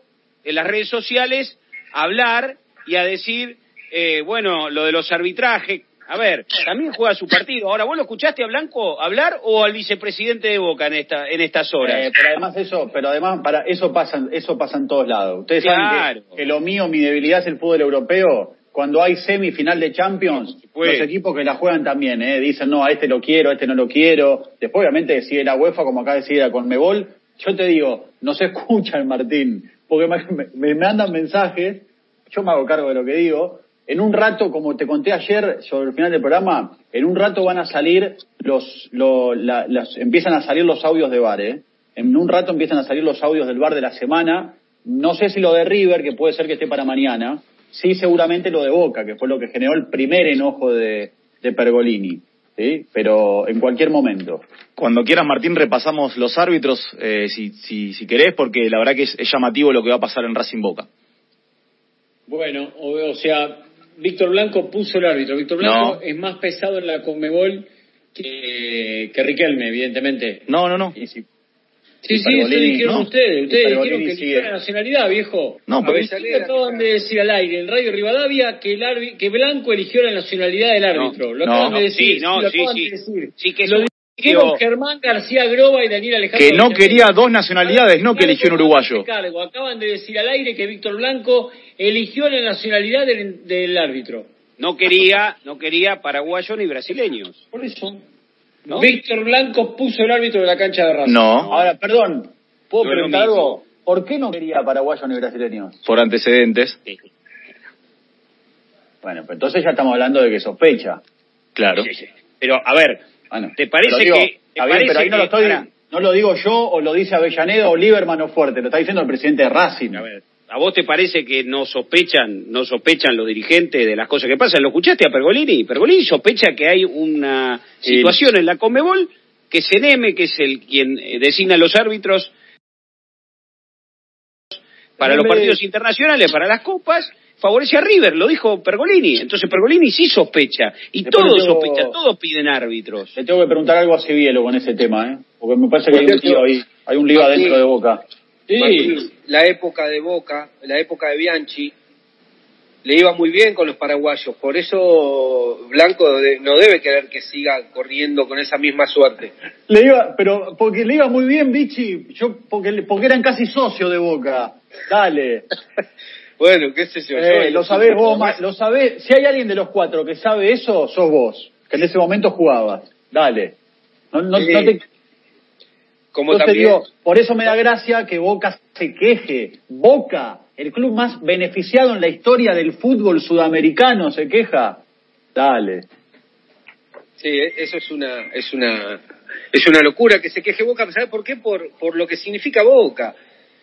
en las redes sociales a hablar y a decir, eh, bueno, lo de los arbitrajes. A ver, también juega su partido. Ahora, ¿vos lo escuchaste a Blanco hablar o al vicepresidente de Boca en esta en estas horas? Eh, pero además eso, pero además para eso pasa, eso pasa en todos lados. Ustedes Claro. saben que, que lo mío, mi debilidad es el fútbol europeo. Cuando hay semifinal de Champions, Pues. los equipos que la juegan también, ¿eh? dicen no, a este lo quiero, a este no lo quiero. Después obviamente decide la UEFA como acá decide la Conmebol. Yo te digo, no se escuchan, Martín, porque me, me- mandan mensajes, yo me hago cargo de lo que digo. En un rato, como te conté ayer sobre el final del programa, en un rato van a salir los, lo- la- las, empiezan a salir los audios de bar, ¿eh? En un rato empiezan a salir los audios del bar de la semana. No sé si lo de River, que puede ser que esté para mañana. Sí, seguramente lo de Boca, que fue lo que generó el primer enojo de, de Pergolini. ¿Sí? Pero en cualquier momento. Cuando quieras, Martín, repasamos los árbitros, eh, si, si, si querés, porque la verdad que es, es llamativo lo que va a pasar en Racing Boca. Bueno, o, o sea, Víctor Blanco puso el árbitro. Víctor Blanco No. es más pesado en la Conmebol que, que Riquelme, evidentemente. No, no, no. Y si- Sí, sí, eso dijeron ¿no? ustedes. Ustedes dijeron que sigue. eligió la nacionalidad, viejo. No, Ustedes acaban de decir al aire en Radio Rivadavia que, el arbi- que Blanco eligió la nacionalidad del árbitro. lo no, acaban no, de decir. sí, no, lo sí, acaban sí. de decir. Sí, que lo dijeron Germán García Groba y Daniel Alejandro. Que no quería dos nacionalidades, no que eligió un uruguayo. Cargo. Acaban de decir al aire que Víctor Blanco eligió la nacionalidad del, del árbitro. No quería, no quería paraguayos ni brasileños. Por eso. ¿No? Víctor Blanco puso el árbitro de la cancha de Racing. No, Ahora, perdón, ¿puedo No preguntar algo? ¿Por qué no quería paraguayos ni brasileños? por antecedentes, Sí, Bueno, pues entonces ya estamos hablando de que sospecha. claro. sí, sí. Pero, a ver, Bueno, ¿Te parece digo, que- Está bien, pero ahí no lo estoy... No lo digo yo o lo dice Avellaneda o Lieberman o Fuerte, lo está diciendo el presidente de Racing. A ver, ¿a vos te parece que no sospechan, no sospechan los dirigentes de las cosas que pasan? ¿Lo escuchaste a Pergolini? Pergolini sospecha que hay una situación en la Conmebol que Seneme, que es el quien eh, designa los árbitros para los partidos internacionales, para las copas, favorece a River, lo dijo Pergolini. Entonces Pergolini sí sospecha, y Después todos tengo- sospechan, todos piden árbitros. Le tengo que preguntar algo a Cibielo con ese tema, ¿eh? Porque me parece que hay un lío ahí, hay un lío adentro de Boca. Sí. La época de Boca, la época de Bianchi, le iba muy bien con los paraguayos. Por eso Blanco no debe querer que siga corriendo con esa misma suerte. Le iba, pero porque le iba muy bien, Vichy, yo porque, porque eran casi socios de Boca. Dale. <laughs> Bueno, qué sé yo. Eh, yo- lo sabés vos, ma- lo sabés. Si hay alguien de los cuatro que sabe eso, sos vos, que en ese momento jugabas. Dale. No, no te, Como te también, digo, por eso me da gracia que Boca se queje. Boca, el club más beneficiado en la historia del fútbol sudamericano, se queja. Dale. sí, eso es una, es una, es una locura que se queje Boca. ¿Sabes por qué? Por, por lo que significa Boca.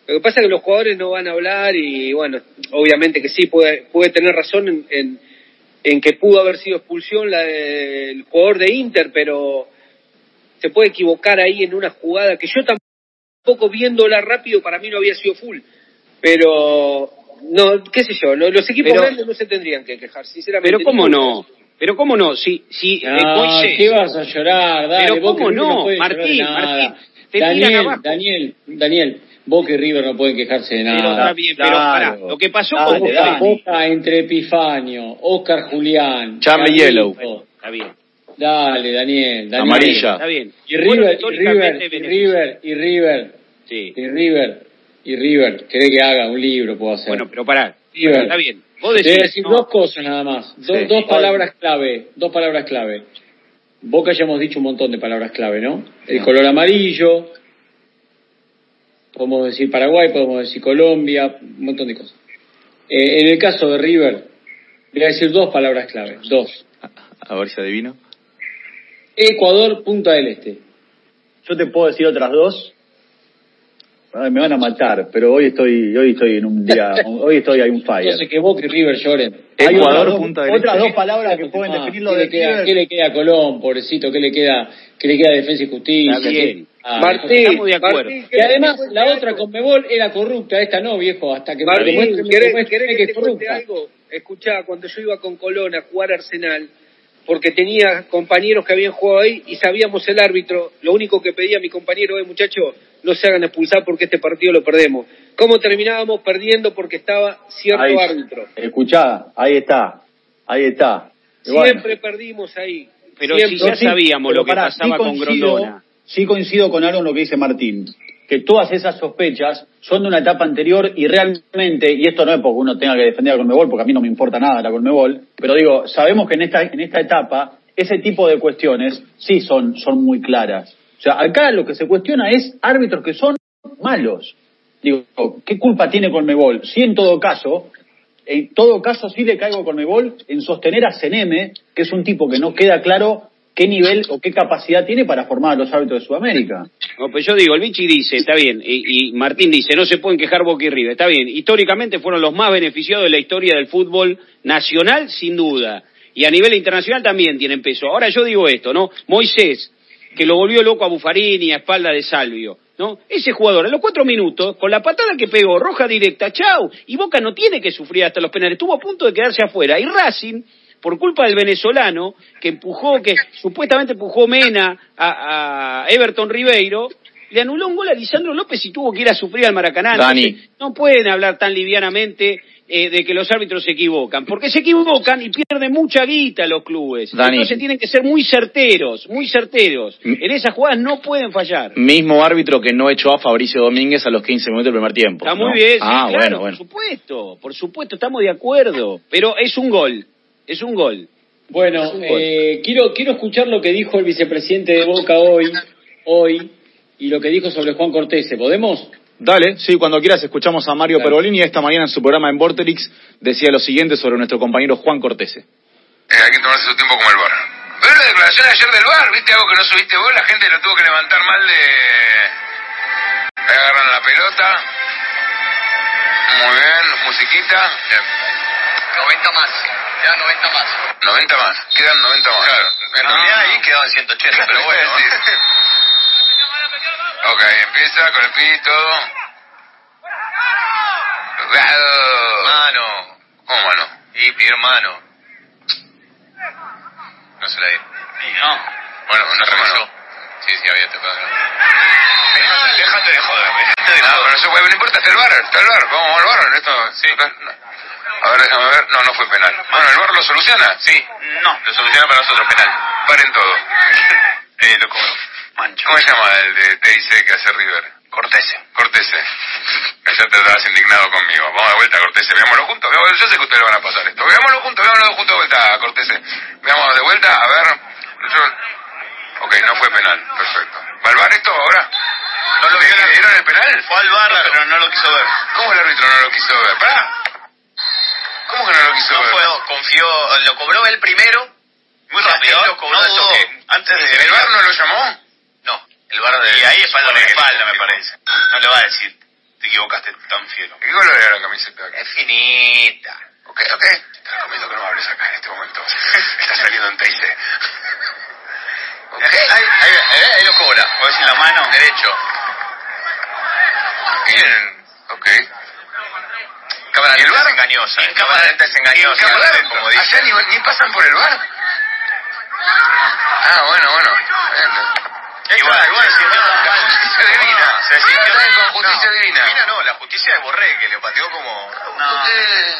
Lo que pasa es que los jugadores no van a hablar y bueno, obviamente que sí puede, puede tener razón en, en, en que pudo haber sido expulsión la del jugador de Inter, pero se puede equivocar ahí en una jugada que yo tampoco viéndola rápido para mí no había sido full. Pero, no, qué sé yo, lo- los equipos grandes no se tendrían que quejar, sinceramente. Pero cómo no, pero cómo no, si, si eh, Ah, Moisés- ¿qué vas a llorar? Dale, Pero cómo no, de Martín, nada. Martín, te Daniel, abajo. Daniel, Daniel, Boca y River no pueden quejarse de Pero nada. está bien, pero Claro. pará, lo que pasó Dale, con Boca. Boca entre Epifanio, Oscar Julián, Charlie. Yellow. está bien, Dale, Daniel, Daniel. Amarilla. está bien. Y River, y River, y. River, y River, Sí. y River, y River. ¿Querés que haga un libro? Puedo hacer. Bueno, pero pará, River. está bien. Vos Te voy a decís, decir no, dos cosas nada más. Do- Sí. Dos palabras clave. Dos palabras clave. Boca ya hemos dicho un montón de palabras clave, ¿no? El color amarillo. Podemos decir Paraguay, podemos decir Colombia, un montón de cosas. Eh, en el caso de River, voy a decir dos palabras clave. Dos. A ver si adivino. Ecuador, Punta del Este. Yo te puedo decir otras dos. Ay, me van a matar, pero hoy estoy, hoy estoy en un día, <laughs> hoy estoy en un fire. Entonces que Boca y River lloren. Hay Ecuador, otras dos- Punta del otras Este. dos palabras que pueden Ah, definir lo ¿qué de le queda, River. ¿Qué le queda a Colón, pobrecito? ¿Qué le queda, qué le queda a Defensa y Justicia? Ah, Martín, estamos de acuerdo. Martín, Y además, ¿querés que te la otra algo? Conmebol era corrupta, esta no, viejo, hasta que Martín, demuestre- ¿querés, demuestre querés que que es te corrupta. algo? Escuchá, cuando yo iba con Colón a jugar Arsenal, porque tenía compañeros que habían jugado ahí y sabíamos el árbitro, lo único que pedía mi compañero es, muchachos, no se hagan expulsar porque este partido lo perdemos. ¿Cómo terminábamos perdiendo porque estaba cierto Ahí- árbitro? Escuchá, ahí está, ahí está. Bueno, Siempre perdimos ahí. Pero Siempre. si ya sabíamos pero lo que pará, pasaba sí con Grondona. Sí coincido con algo en lo que dice Martín, que todas esas sospechas son de una etapa anterior y realmente, y esto no es porque uno tenga que defender a Conmebol, porque a mí no me importa nada la Conmebol, pero digo, sabemos que en esta, en esta etapa ese tipo de cuestiones sí son, son muy claras. O sea, acá lo que se cuestiona es árbitros que son malos. Digo, ¿qué culpa tiene Conmebol? Si en todo caso, en todo caso sí le caigo a Conmebol en sostener a Seneme, que es un tipo que no queda claro qué nivel o qué capacidad tiene para formar a los árbitros de Sudamérica. No, pues yo digo, el Vichy dice, está bien, y, Martín dice, no se pueden quejar Boca y River, está bien, históricamente fueron los más beneficiados de la historia del fútbol nacional, sin duda, y a nivel internacional también tienen peso. Ahora yo digo esto, ¿no? Moisés, que lo volvió loco a Bufarini a espalda de Salvio, ¿no? Ese jugador, a los cuatro minutos, con la patada que pegó, roja directa, chau, y Boca no tiene que sufrir hasta los penales, estuvo a punto de quedarse afuera, y Racing por culpa del venezolano que empujó, que supuestamente empujó Mena a, a Everton Ribeiro, le anuló un gol a Lisandro López y tuvo que ir a sufrir al Maracaná. Dani. Entonces, no pueden hablar tan livianamente eh, de que los árbitros se equivocan, porque se equivocan y pierden mucha guita los clubes. Dani. Entonces tienen que ser muy certeros, muy certeros. En esas jugadas no pueden fallar. Mismo árbitro que no echó a Fabricio Domínguez a los 15 minutos del primer tiempo. Está muy bien, sí, Ah, claro, bueno, bueno. por supuesto, por supuesto, estamos de acuerdo. Pero es un gol, es un gol. Bueno, Es un gol. eh, quiero, quiero escuchar lo que dijo el vicepresidente de Boca hoy, hoy, y lo que dijo sobre Juan Cortés. ¿Podemos? Dale, sí, cuando quieras escuchamos a Mario Claro. Perolini. Esta mañana en su programa en Vorterix decía lo siguiente sobre nuestro compañero Juan Cortese. Eh, hay que tomarse su tiempo como el bar. Pero la declaración ayer del bar, ¿viste? Algo que no subiste vos, la gente lo tuvo que levantar mal de... Le agarran la pelota. Muy bien, musiquita. Bien. 90 más, ya 90 más. 90 más, quedan 90 más. Claro, En realidad ahí quedaban 180, pero bueno. <laughs> Sí. Ok, empieza con el pi y todo. Jugado. Mano. ¿Cómo mano? Y pedir mano. No se la di. No. Bueno, no se mano. Sí, sí, había tocado. Déjate de joder, déjate de No, joder. pero no se puede, no importa, está el bar, está el bar, vamos al bar, esto, sí, no. A ver, déjame ver, no, no fue penal. Bueno, ¿el bar lo soluciona? Sí, no, lo soluciona para nosotros penal. Paren todo. <laughs> Eh, lo cobro. Mancho. ¿Cómo se llama el de TIC que hace River? Cortese. Cortese. Ya te estabas indignado conmigo. Vamos de vuelta, Cortese, veámoslo juntos. Veámoslo. Yo sé que ustedes van a pasar esto. Veámoslo juntos, veámoslo juntos de vuelta, Cortese. Veámoslo de vuelta, a ver. Yo... Ok, no fue penal, perfecto. ¿Va al bar esto ahora? No lo ¿Vieron, vi. ¿Vieron el penal? Fue al bar, pero no lo quiso ver. ¿Cómo el árbitro no lo quiso ver? ¡Pará! ¿Cómo que no lo quiso No ver? fue, confió, lo cobró él primero. Muy rápido. Lo cobró no dudó. toque. Antes de. ¿El bar no lo llamó? No, el bar de. Y ahí espalda por espalda, me parece. No le va a decir, te equivocaste tan fiero. ¿Qué color era la camiseta? Es finita. Ok, ok. Te recomiendo que no hables acá en este momento. <laughs> Está saliendo en TIC. Ok. Ahí, ahí, ahí, ahí lo cobra. Voy a decir la mano. Derecho. Bien. Ok. Cámara ¿Y el lenta bar? es engañosa. ¿Y En cámara lenta es engañosa. en cámara lenta? Como Allá dicen. ni, ni pasan por el bar. Ah, bueno, bueno. Igual, igual, no, La justicia divina. Se sintió- con justicia no, divina. Divina no, la justicia de Borré, que le pateó como... ¿Por qué?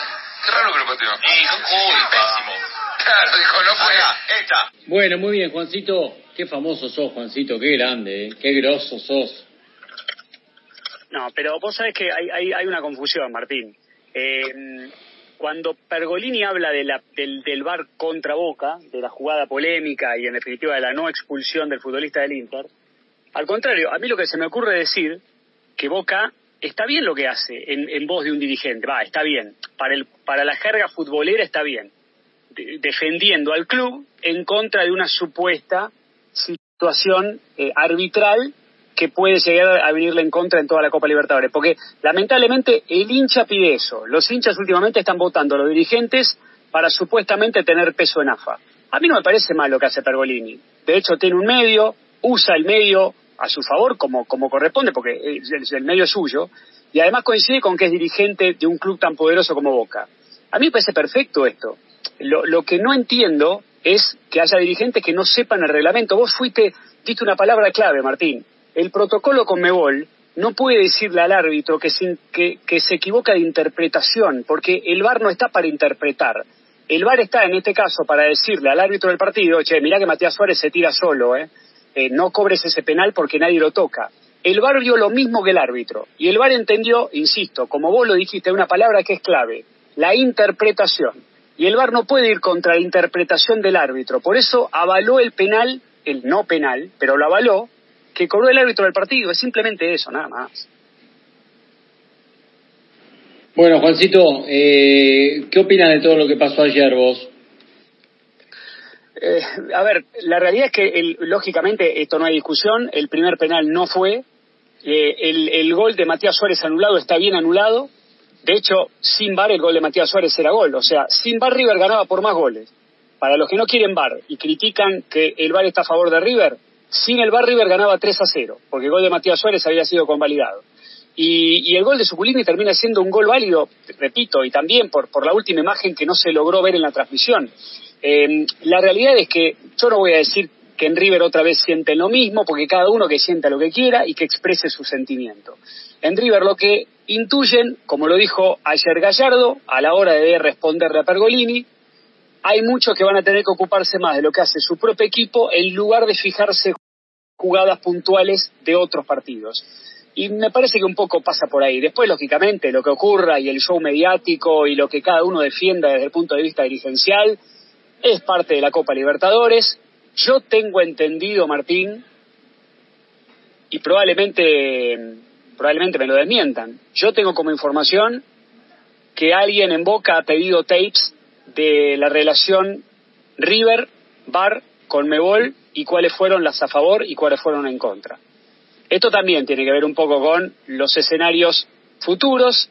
Qué raro que lo pateó. Y con culpa. Claro, dijo, no fue. Esta. Bueno, muy bien, Juancito. Qué famoso sos, Juancito. Qué grande, ¿eh? Qué grosso sos. No, pero vos sabés que hay, hay, hay una confusión, Martín. Eh, cuando Pergolini habla de la, del, del VAR contra Boca, de la jugada polémica y en definitiva de la no expulsión del futbolista del Inter, al contrario, a mí lo que se me ocurre decir que Boca está bien lo que hace en, voz de un dirigente, va, está bien. Para, el, para la jerga futbolera está bien. De- defendiendo al club en contra de una supuesta situación eh, arbitral que puede llegar a venirle en contra en toda la Copa Libertadores. Porque lamentablemente el hincha pide eso. Los hinchas últimamente están votando a los dirigentes para supuestamente tener peso en AFA. A mí no me parece mal lo que hace Pergolini. De hecho, tiene un medio, usa el medio a su favor como, como corresponde, porque el, medio es suyo, y además coincide con que es dirigente de un club tan poderoso como Boca. A mí me parece perfecto esto. Lo, lo que no entiendo es que haya dirigentes que no sepan el reglamento. Vos fuiste, diste una palabra clave, Martín. El protocolo con Mebol no puede decirle al árbitro que se, que se equivoca de interpretación, porque el VAR no está para interpretar. El VAR está, en este caso, para decirle al árbitro del partido, che, mirá que Matías Suárez se tira solo, ¿eh? Eh, no cobres ese penal porque nadie lo toca. El VAR vio lo mismo que el árbitro. Y el VAR entendió, insisto, como vos lo dijiste, una palabra que es clave, la interpretación. Y el VAR no puede ir contra la interpretación del árbitro. Por eso avaló el penal, el no penal, pero lo avaló, que cobró el árbitro del partido. Es simplemente eso, nada más. Bueno, Juancito, eh, ¿qué opinas de todo lo que pasó ayer vos? Eh, a ver, la realidad es que, el- lógicamente, esto no hay discusión. El primer penal no fue. Eh, el, el gol de Matías Suárez anulado está bien anulado. De hecho, sin VAR el gol de Matías Suárez era gol. O sea, sin VAR River ganaba por más goles. Para los que no quieren VAR y critican que el VAR está a favor de River, sin el VAR River ganaba 3 a 0, porque el gol de Matías Suárez había sido convalidado. Y, y el gol de Suculini termina siendo un gol válido, repito, y también por, por la última imagen que no se logró ver en la transmisión. Eh, la realidad es que yo no voy a decir que en River otra vez sienten lo mismo, porque cada uno que sienta lo que quiera y que exprese su sentimiento. En River lo que intuyen, como lo dijo ayer Gallardo, a la hora de responderle a Pergolini, hay muchos que van a tener que ocuparse más de lo que hace su propio equipo en lugar de fijarse jugadas puntuales de otros partidos. Y me parece que un poco pasa por ahí. Después, lógicamente, lo que ocurra y el show mediático y lo que cada uno defienda desde el punto de vista dirigencial es parte de la Copa Libertadores. Yo tengo entendido, Martín, y probablemente, probablemente me lo desmientan. Yo tengo como información que alguien en Boca ha pedido tapes de la relación River, Bar, con Mebol y cuáles fueron las a favor y cuáles fueron en contra. Esto también tiene que ver un poco con los escenarios futuros,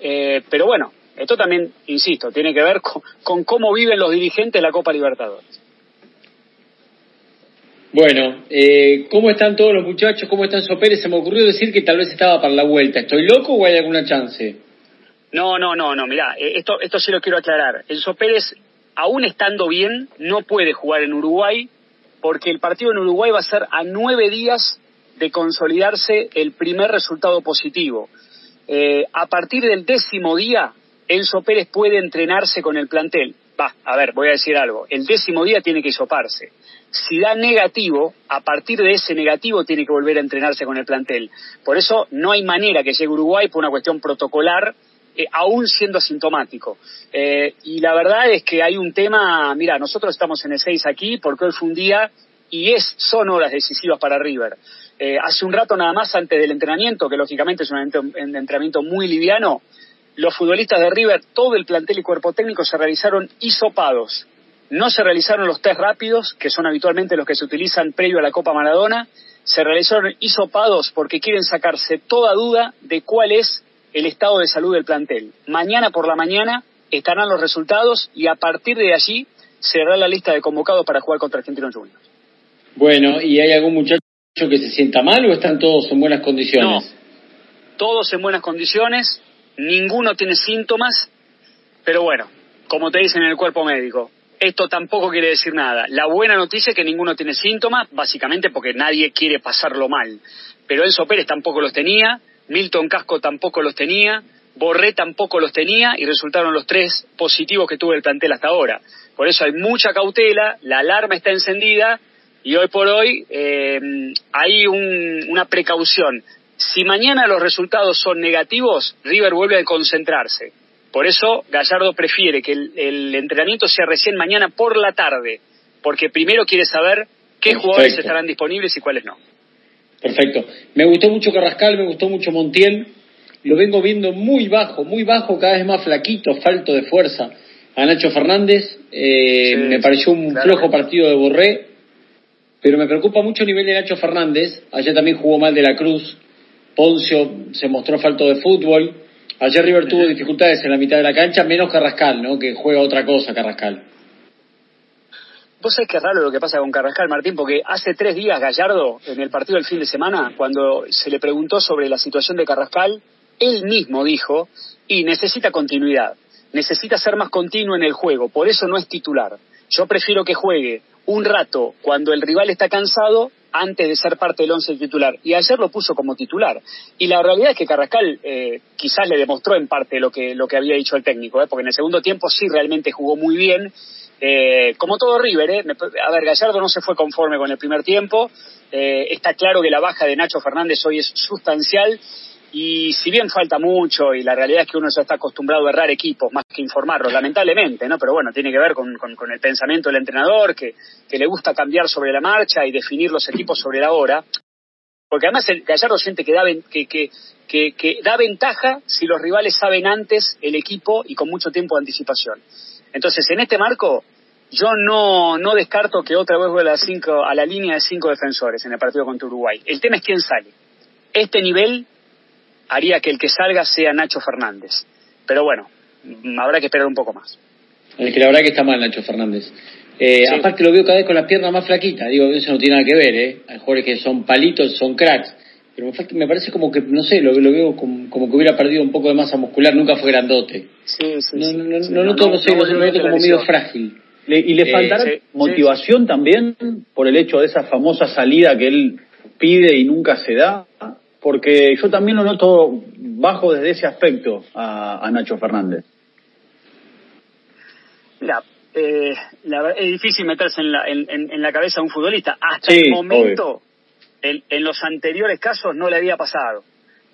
eh, pero bueno, esto también, insisto, tiene que ver con, cómo viven los dirigentes la Copa Libertadores. Bueno, eh, ¿cómo están todos los muchachos? ¿Cómo está Enzo Pérez? Se me ocurrió decir que tal vez estaba para la vuelta. ¿Estoy loco o hay alguna chance? No, no, no, no, mirá, eh, esto, esto sí lo quiero aclarar. Enzo Pérez, aún estando bien, no puede jugar en Uruguay porque el partido en Uruguay va a ser a nueve días de consolidarse el primer resultado positivo. Eh, a partir del décimo día, Enzo Pérez puede entrenarse con el plantel. Va, a ver, voy a decir algo. El décimo día tiene que hisoparse. Si da negativo, a partir de ese negativo tiene que volver a entrenarse con el plantel. Por eso no hay manera que llegue Uruguay por una cuestión protocolar, eh, aún siendo asintomático. Eh, y la verdad es que hay un tema, mira, nosotros estamos en el 6 aquí porque hoy fue un día y es, son horas decisivas para River. Eh, hace un rato nada más antes del entrenamiento, que lógicamente es un ent- un entrenamiento muy liviano, los futbolistas de River, todo el plantel y cuerpo técnico se realizaron hisopados. No se realizaron los test rápidos, que son habitualmente los que se utilizan previo a la Copa Maradona. Se realizaron hisopados porque quieren sacarse toda duda de cuál es el estado de salud del plantel. Mañana por la mañana estarán los resultados y a partir de allí se hará la lista de convocados para jugar contra Argentinos Juniors. Bueno, ¿y hay algún muchacho que se sienta mal o están todos en buenas condiciones? todos en buenas condiciones. ninguno tiene síntomas, pero bueno, como te dicen en el cuerpo médico, esto tampoco quiere decir nada. La buena noticia es que ninguno tiene síntomas, básicamente porque nadie quiere pasarlo mal. Pero Enzo Pérez tampoco los tenía, Milton Casco tampoco los tenía, Borré tampoco los tenía y resultaron los tres positivos que tuvo el plantel hasta ahora. Por eso hay mucha cautela, la alarma está encendida y hoy por hoy eh, hay una precaución. Si mañana los resultados son negativos, River vuelve a concentrarse. Por eso Gallardo prefiere que el, entrenamiento sea recién mañana por la tarde, porque primero quiere saber qué jugadores estarán disponibles y cuáles no. Perfecto. Me gustó mucho Carrascal, me gustó mucho Montiel. Lo vengo viendo muy bajo, muy bajo, cada vez más flaquito, falto de fuerza. A Nacho Fernández eh, me pareció un flojo partido de Borré, pero me preocupa mucho el nivel de Nacho Fernández. Ayer también jugó mal de la Cruz. Poncio se mostró falto de fútbol. Ayer River tuvo dificultades en la mitad de la cancha, menos Carrascal, ¿no? Que juega otra cosa Carrascal. Vos sabés que raro lo que pasa con Carrascal, Martín, porque hace tres días Gallardo, en el partido del fin de semana, cuando se le preguntó sobre la situación de Carrascal, él mismo dijo, y necesita continuidad, necesita ser más continuo en el juego, por eso no es titular. Yo prefiero que juegue un rato cuando el rival está cansado antes de ser parte del once titular. Y ayer lo puso como titular. Y la realidad es que Carrascal eh, quizás le demostró en parte lo que, lo que había dicho el técnico, ¿eh? porque en el segundo tiempo sí realmente jugó muy bien. Eh, como todo River, ¿eh? a ver, Gallardo no se fue conforme con el primer tiempo. está claro que la baja de Nacho Fernández hoy es sustancial y si bien falta mucho y la realidad es que uno ya está acostumbrado a errar equipos más que informarlos, lamentablemente, ¿no? Pero bueno, tiene que ver con, con, el pensamiento del entrenador, que, que, le gusta cambiar sobre la marcha y definir los equipos sobre la hora. Porque además el Gallardo siente que da, que, que, que, da ventaja si los rivales saben antes el equipo y con mucho tiempo de anticipación. Entonces, en este marco, yo no, no descarto que otra vez vuelva a, cinco, a la línea de cinco defensores en el partido contra Uruguay. El tema es quién sale. Este nivel haría que el que salga sea Nacho Fernández. Pero bueno, habrá que esperar un poco más. Es que la verdad que está mal Nacho Fernández. Eh, Aparte lo veo cada vez con las piernas más flaquitas, digo, eso no tiene nada que ver, ¿eh? Hay jugadores que son palitos, son cracks, pero me parece como que, no sé, lo, lo veo como, que hubiera perdido un poco de masa muscular, nunca fue grandote. Sí, sí, no, no, no, no, no, sé, lo noto como medio frágil. ¿Y le eh, faltará motivación también por el hecho de esa famosa salida que él pide y nunca se da? Porque yo también lo noto bajo desde ese aspecto a, Nacho Fernández. Mira, eh, es difícil meterse en la, en, la cabeza de un futbolista. Hasta el momento, en, los anteriores casos no le había pasado.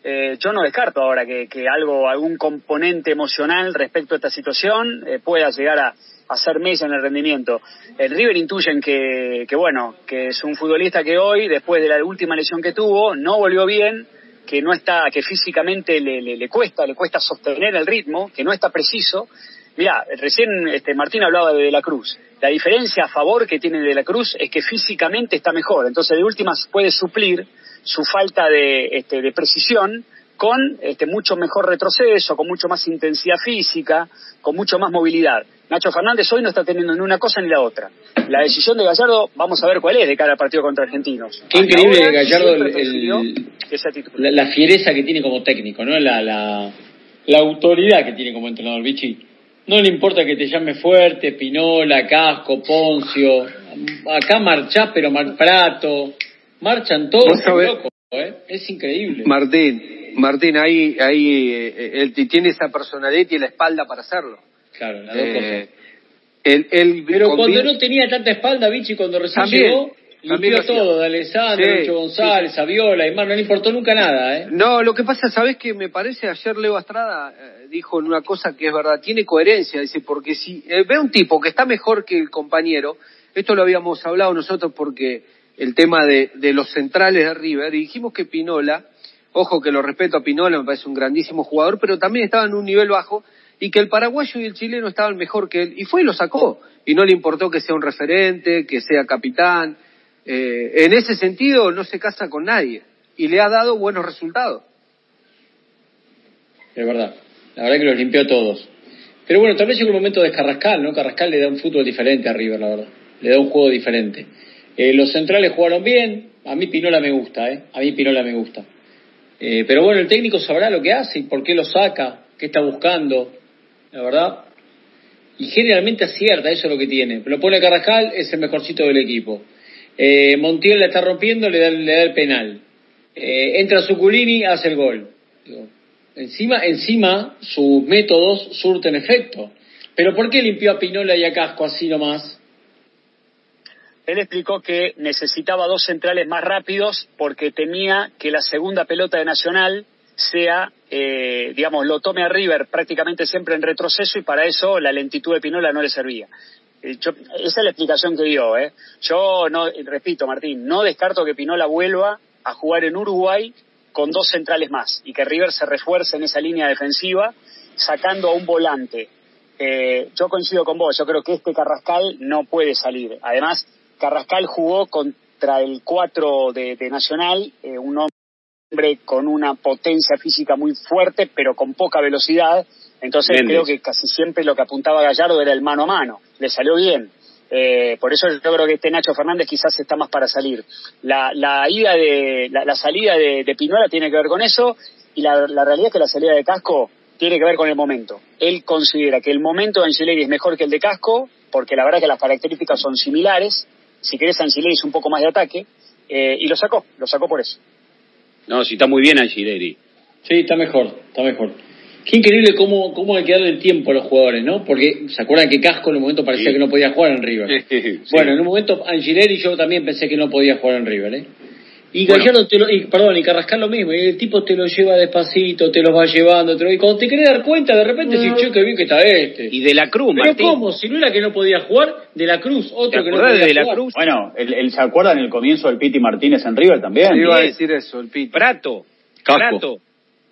Eh, yo no descarto ahora que, algo, algún componente emocional respecto a esta situación eh, pueda llegar a, hacer mesa en el rendimiento. El River intuyen que, que, bueno, que es un futbolista que hoy, después de la última lesión que tuvo, no volvió bien, que no está, que físicamente le, le, cuesta, le cuesta sostener el ritmo, que no está preciso. Mira, recién este, Martín hablaba de De la Cruz. La diferencia a favor que tiene De la Cruz es que físicamente está mejor, entonces de últimas puede suplir su falta de, este, de precisión con este, mucho mejor retroceso, con mucho más intensidad física, con mucho más movilidad. Nacho Fernández hoy no está teniendo ni una cosa ni la otra. La decisión de Gallardo, vamos a ver cuál es de cara al partido contra Argentinos. Qué increíble Gallardo, la, fiereza que tiene como técnico, ¿no? La, la, la autoridad que tiene como entrenador, Vichy. No le importa que te llame fuerte, Pinola, Casco, Poncio. Acá marchás, pero Mar Prato. Marchan todos, loco, ¿eh? Es increíble. Martín, Martín, ahí, ahí eh, él tiene esa personalidad y la espalda para hacerlo. Claro, las dos eh, Pero cuando no tenía tanta espalda, Vichy, cuando recién llegó, limpió todo, de Alessandro, González, sí. Aviola, y más, no le importó nunca nada, ¿eh? No, lo que pasa, ¿sabes qué? Me parece, ayer Leo Estrada eh, dijo una cosa que es verdad, tiene coherencia, dice, porque si ve un tipo que está mejor que el compañero, esto lo habíamos hablado nosotros porque el tema de, de los centrales de River, y dijimos que Pinola Ojo que lo respeto a Pinola, me parece un grandísimo jugador, pero también estaba en un nivel bajo y que el paraguayo y el chileno estaban mejor que él. Y fue y lo sacó. Y no le importó que sea un referente, que sea capitán. Eh, en ese sentido no se casa con nadie y le ha dado buenos resultados. Es verdad. La verdad que los limpió a todos. Pero bueno, tal vez llegó el momento de Carrascal, ¿no? Carrascal le da un fútbol diferente a la verdad. Le da un juego diferente. Eh, los centrales jugaron bien. A mí Pinola me gusta, ¿eh? A mí Pinola me gusta. Eh, pero bueno, el técnico sabrá lo que hace y por qué lo saca. qué está buscando, la verdad. Y generalmente acierta, eso es lo que tiene. Lo pone Carrascal, es el mejorcito del equipo. Eh, Montiel la está rompiendo, le da, le da el penal. Eh, entra Zuculini, hace el gol. Encima, encima, sus métodos surten efecto. Pero ¿por qué limpió a Pinola y a Casco así nomás? Él explicó que necesitaba dos centrales más rápidos porque temía que la segunda pelota de Nacional sea, eh, digamos, lo tome a River prácticamente siempre en retroceso y para eso la lentitud de Pinola no le servía. Eh, esa es la explicación que dio. ¿eh? Yo, no, repito, Martín, no descarto que Pinola vuelva a jugar en Uruguay con dos centrales más y que River se refuerce en esa línea defensiva sacando a un volante. Eh, yo coincido con vos, yo creo que este Carrascal no puede salir. Además, Carrascal jugó contra el 4 de, de Nacional, eh, un hombre con una potencia física muy fuerte, pero con poca velocidad. Entonces creo que casi siempre lo que apuntaba Gallardo era el mano a mano. Le salió bien. Eh, por eso yo creo que este Nacho Fernández quizás está más para salir. La, la ida de, la, la salida de, de Pinola tiene que ver con eso y la, la realidad es que la salida de Casco tiene que ver con el momento. Él considera que el momento de Angileri es mejor que el de Casco porque la verdad que las características son similares. Si querés Angileri es un poco más de ataque eh, y lo sacó, lo sacó por eso. No, si está muy bien Angileri. Sí, está mejor, está mejor. Qué increíble cómo, cómo hay que darle el tiempo a los jugadores, ¿no? Porque se acuerdan que Casco en un momento parecía Sí. que no podía jugar en River. Sí. Bueno, en un momento Angileri yo también pensé que no podía jugar en River, ¿eh? Y Bueno. Gallardo, te lo, y, perdón, y Carrascal lo mismo, y el tipo te lo lleva despacito, te los va llevando, te lo, y cuando te querés dar cuenta, de repente decís, che, qué bien que está este. Y de la Cruz, Pero Martín. ¿cómo? Si no era que no podía jugar, de la Cruz, otro ¿Te que no podía de la jugar. Cruz? Bueno, él, él se acuerda en el comienzo del Piti Martínez en River también. Iba a decir eso, el Pito. Prato. Casco. Prato.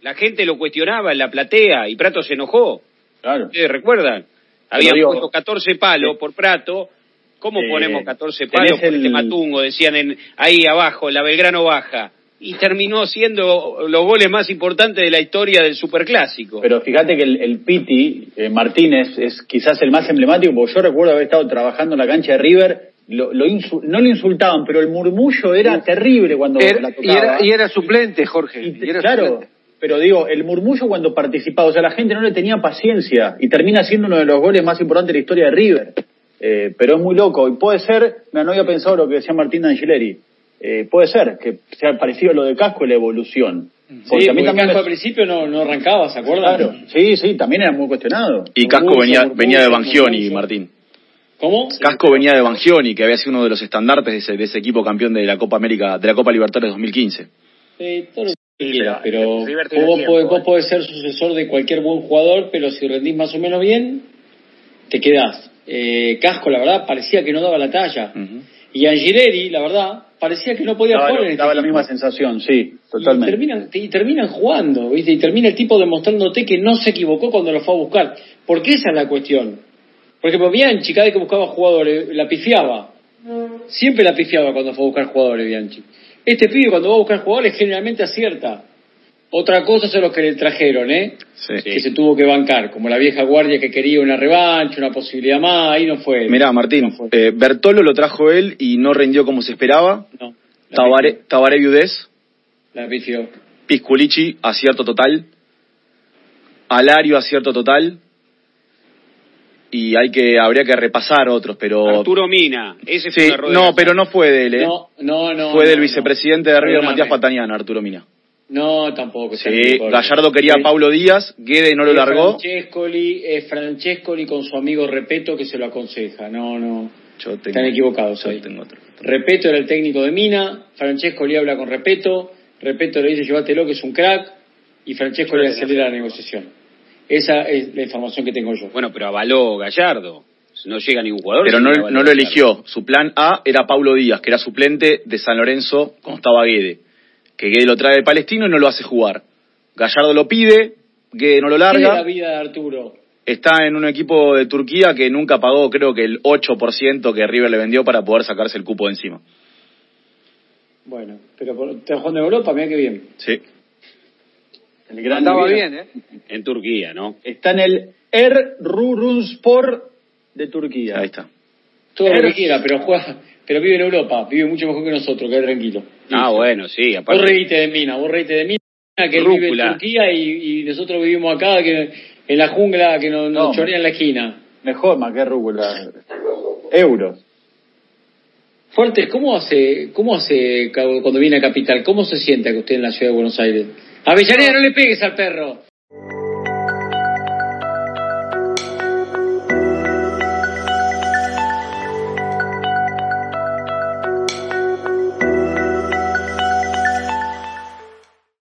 La gente lo cuestionaba en la platea y Prato se enojó. Claro. ¿Ustedes recuerdan? Habían puesto 14 palos por Prato. ¿Cómo Eh, ponemos 14 tenés palos por el- este Matungo? Decían en, ahí abajo, la Belgrano baja. Y terminó siendo los goles más importantes de la historia del Superclásico. Pero fíjate que el, el Piti eh, Martínez es quizás el más emblemático, porque yo recuerdo haber estado trabajando en la cancha de River, lo, lo no lo insultaban, pero el murmullo era terrible cuando Era- la y, tocaba. era, y era suplente, Jorge. Y te- y era claro, suplente. pero digo, el murmullo cuando participaba, o sea, la gente no le tenía paciencia y termina siendo uno de los goles más importantes de la historia de River. Eh, pero es muy loco y puede ser, mira, no había pensado lo que decía Martín Angileri, eh, puede ser que sea parecido a lo de Casco la evolución. Porque Sí, a mí porque también Casco al principio no, no arrancaba, ¿se acuerdan? Claro, sí, sí, también era muy cuestionado. Y Casco venía, venía de Bangioni. Martín. ¿Cómo? Casco venía de Bangioni, que había sido uno de los estandartes de ese, de ese equipo campeón de la Copa América, de la Copa Libertadores 2015. Sí, todo lo que Sí, quieras, pero pero tiene vos, tiempo, podés, vos eh. podés ser sucesor de cualquier buen jugador, pero si rendís más o menos bien, te quedás. Eh, Casco, la verdad, parecía que no daba la talla. Y Angileri, la verdad, parecía que no podía Daba, jugar en este daba la equipo. misma sensación, sí, Y totalmente. terminan, y terminan jugando, ¿viste? Y termina el tipo demostrándote que no se equivocó cuando lo fue a buscar. Porque esa es la cuestión. Por ejemplo, Bianchi, cada vez que buscaba jugadores, la pifiaba. Siempre la pifiaba cuando fue a buscar jugadores, Bianchi. Este pibe cuando va a buscar jugadores generalmente acierta. Otra cosa son los que le trajeron, ¿eh? Sí. Que se tuvo que bancar, como la vieja guardia que quería una revancha, una posibilidad más, ahí no fue. Mirá, Martín, No fue. eh, Bertolo lo trajo él y no rindió como se esperaba. No, Tabaré. Tabaré Viudés, La pifió. Pisculici, acierto total. Alario, acierto total. Y hay que, habría que repasar otros, pero... Arturo Mina. Ese fue Sí, de no, pero no fue de él, ¿eh? No, no, no. fue del no, vicepresidente no. de River. Matías Pataniana, Arturo Mina. No, tampoco. Sí, Gallardo quería a Paulo Díaz, Guede no lo Es largó. Francescoli, es Francescoli con su amigo Repeto que se lo aconseja. No, no. Yo tengo- Están equivocados yo ahí. tengo otro. Repeto era el técnico de Mina, Francescoli habla con Repeto, Repeto le dice llévatelo que es un crack y Francesco le acelera la negociación. Esa es la información que tengo yo. Bueno, pero avaló Gallardo. No llega ningún jugador. Pero no, lo eligió. Su plan A era Paulo Díaz, que era suplente de San Lorenzo cuando estaba Guede. Que Guede lo trae de Palestino y no lo hace jugar. Gallardo lo pide, Guede no lo ¿Qué es la larga. vida de Arturo? Está en un equipo de Turquía que nunca pagó, creo que el 8% que River le vendió para poder sacarse el cupo de encima. Bueno, pero por- está jugando en Europa, mira qué bien. Sí. El gran Andaba bien, ¿eh? En Turquía, ¿no? Está en el Erzurumspor de Turquía. Ahí está. Todo lo Pero- que quiera, pero juega, pero vive en Europa, vive mucho mejor que nosotros, quede tranquilo. Ah, bueno, sí. Vos Aparte, reíte de Mina, vos reíte de Mina, que él vive en. Turquía y, y nosotros vivimos acá que en la jungla que nos, nos No, la esquina. Mejor más que rúcula. Euros. Fuertes, ¿cómo hace, cómo hace cuando viene a Capital? ¿Cómo se siente que usted en la ciudad de Buenos Aires? Avellaneda, no le pegues al perro.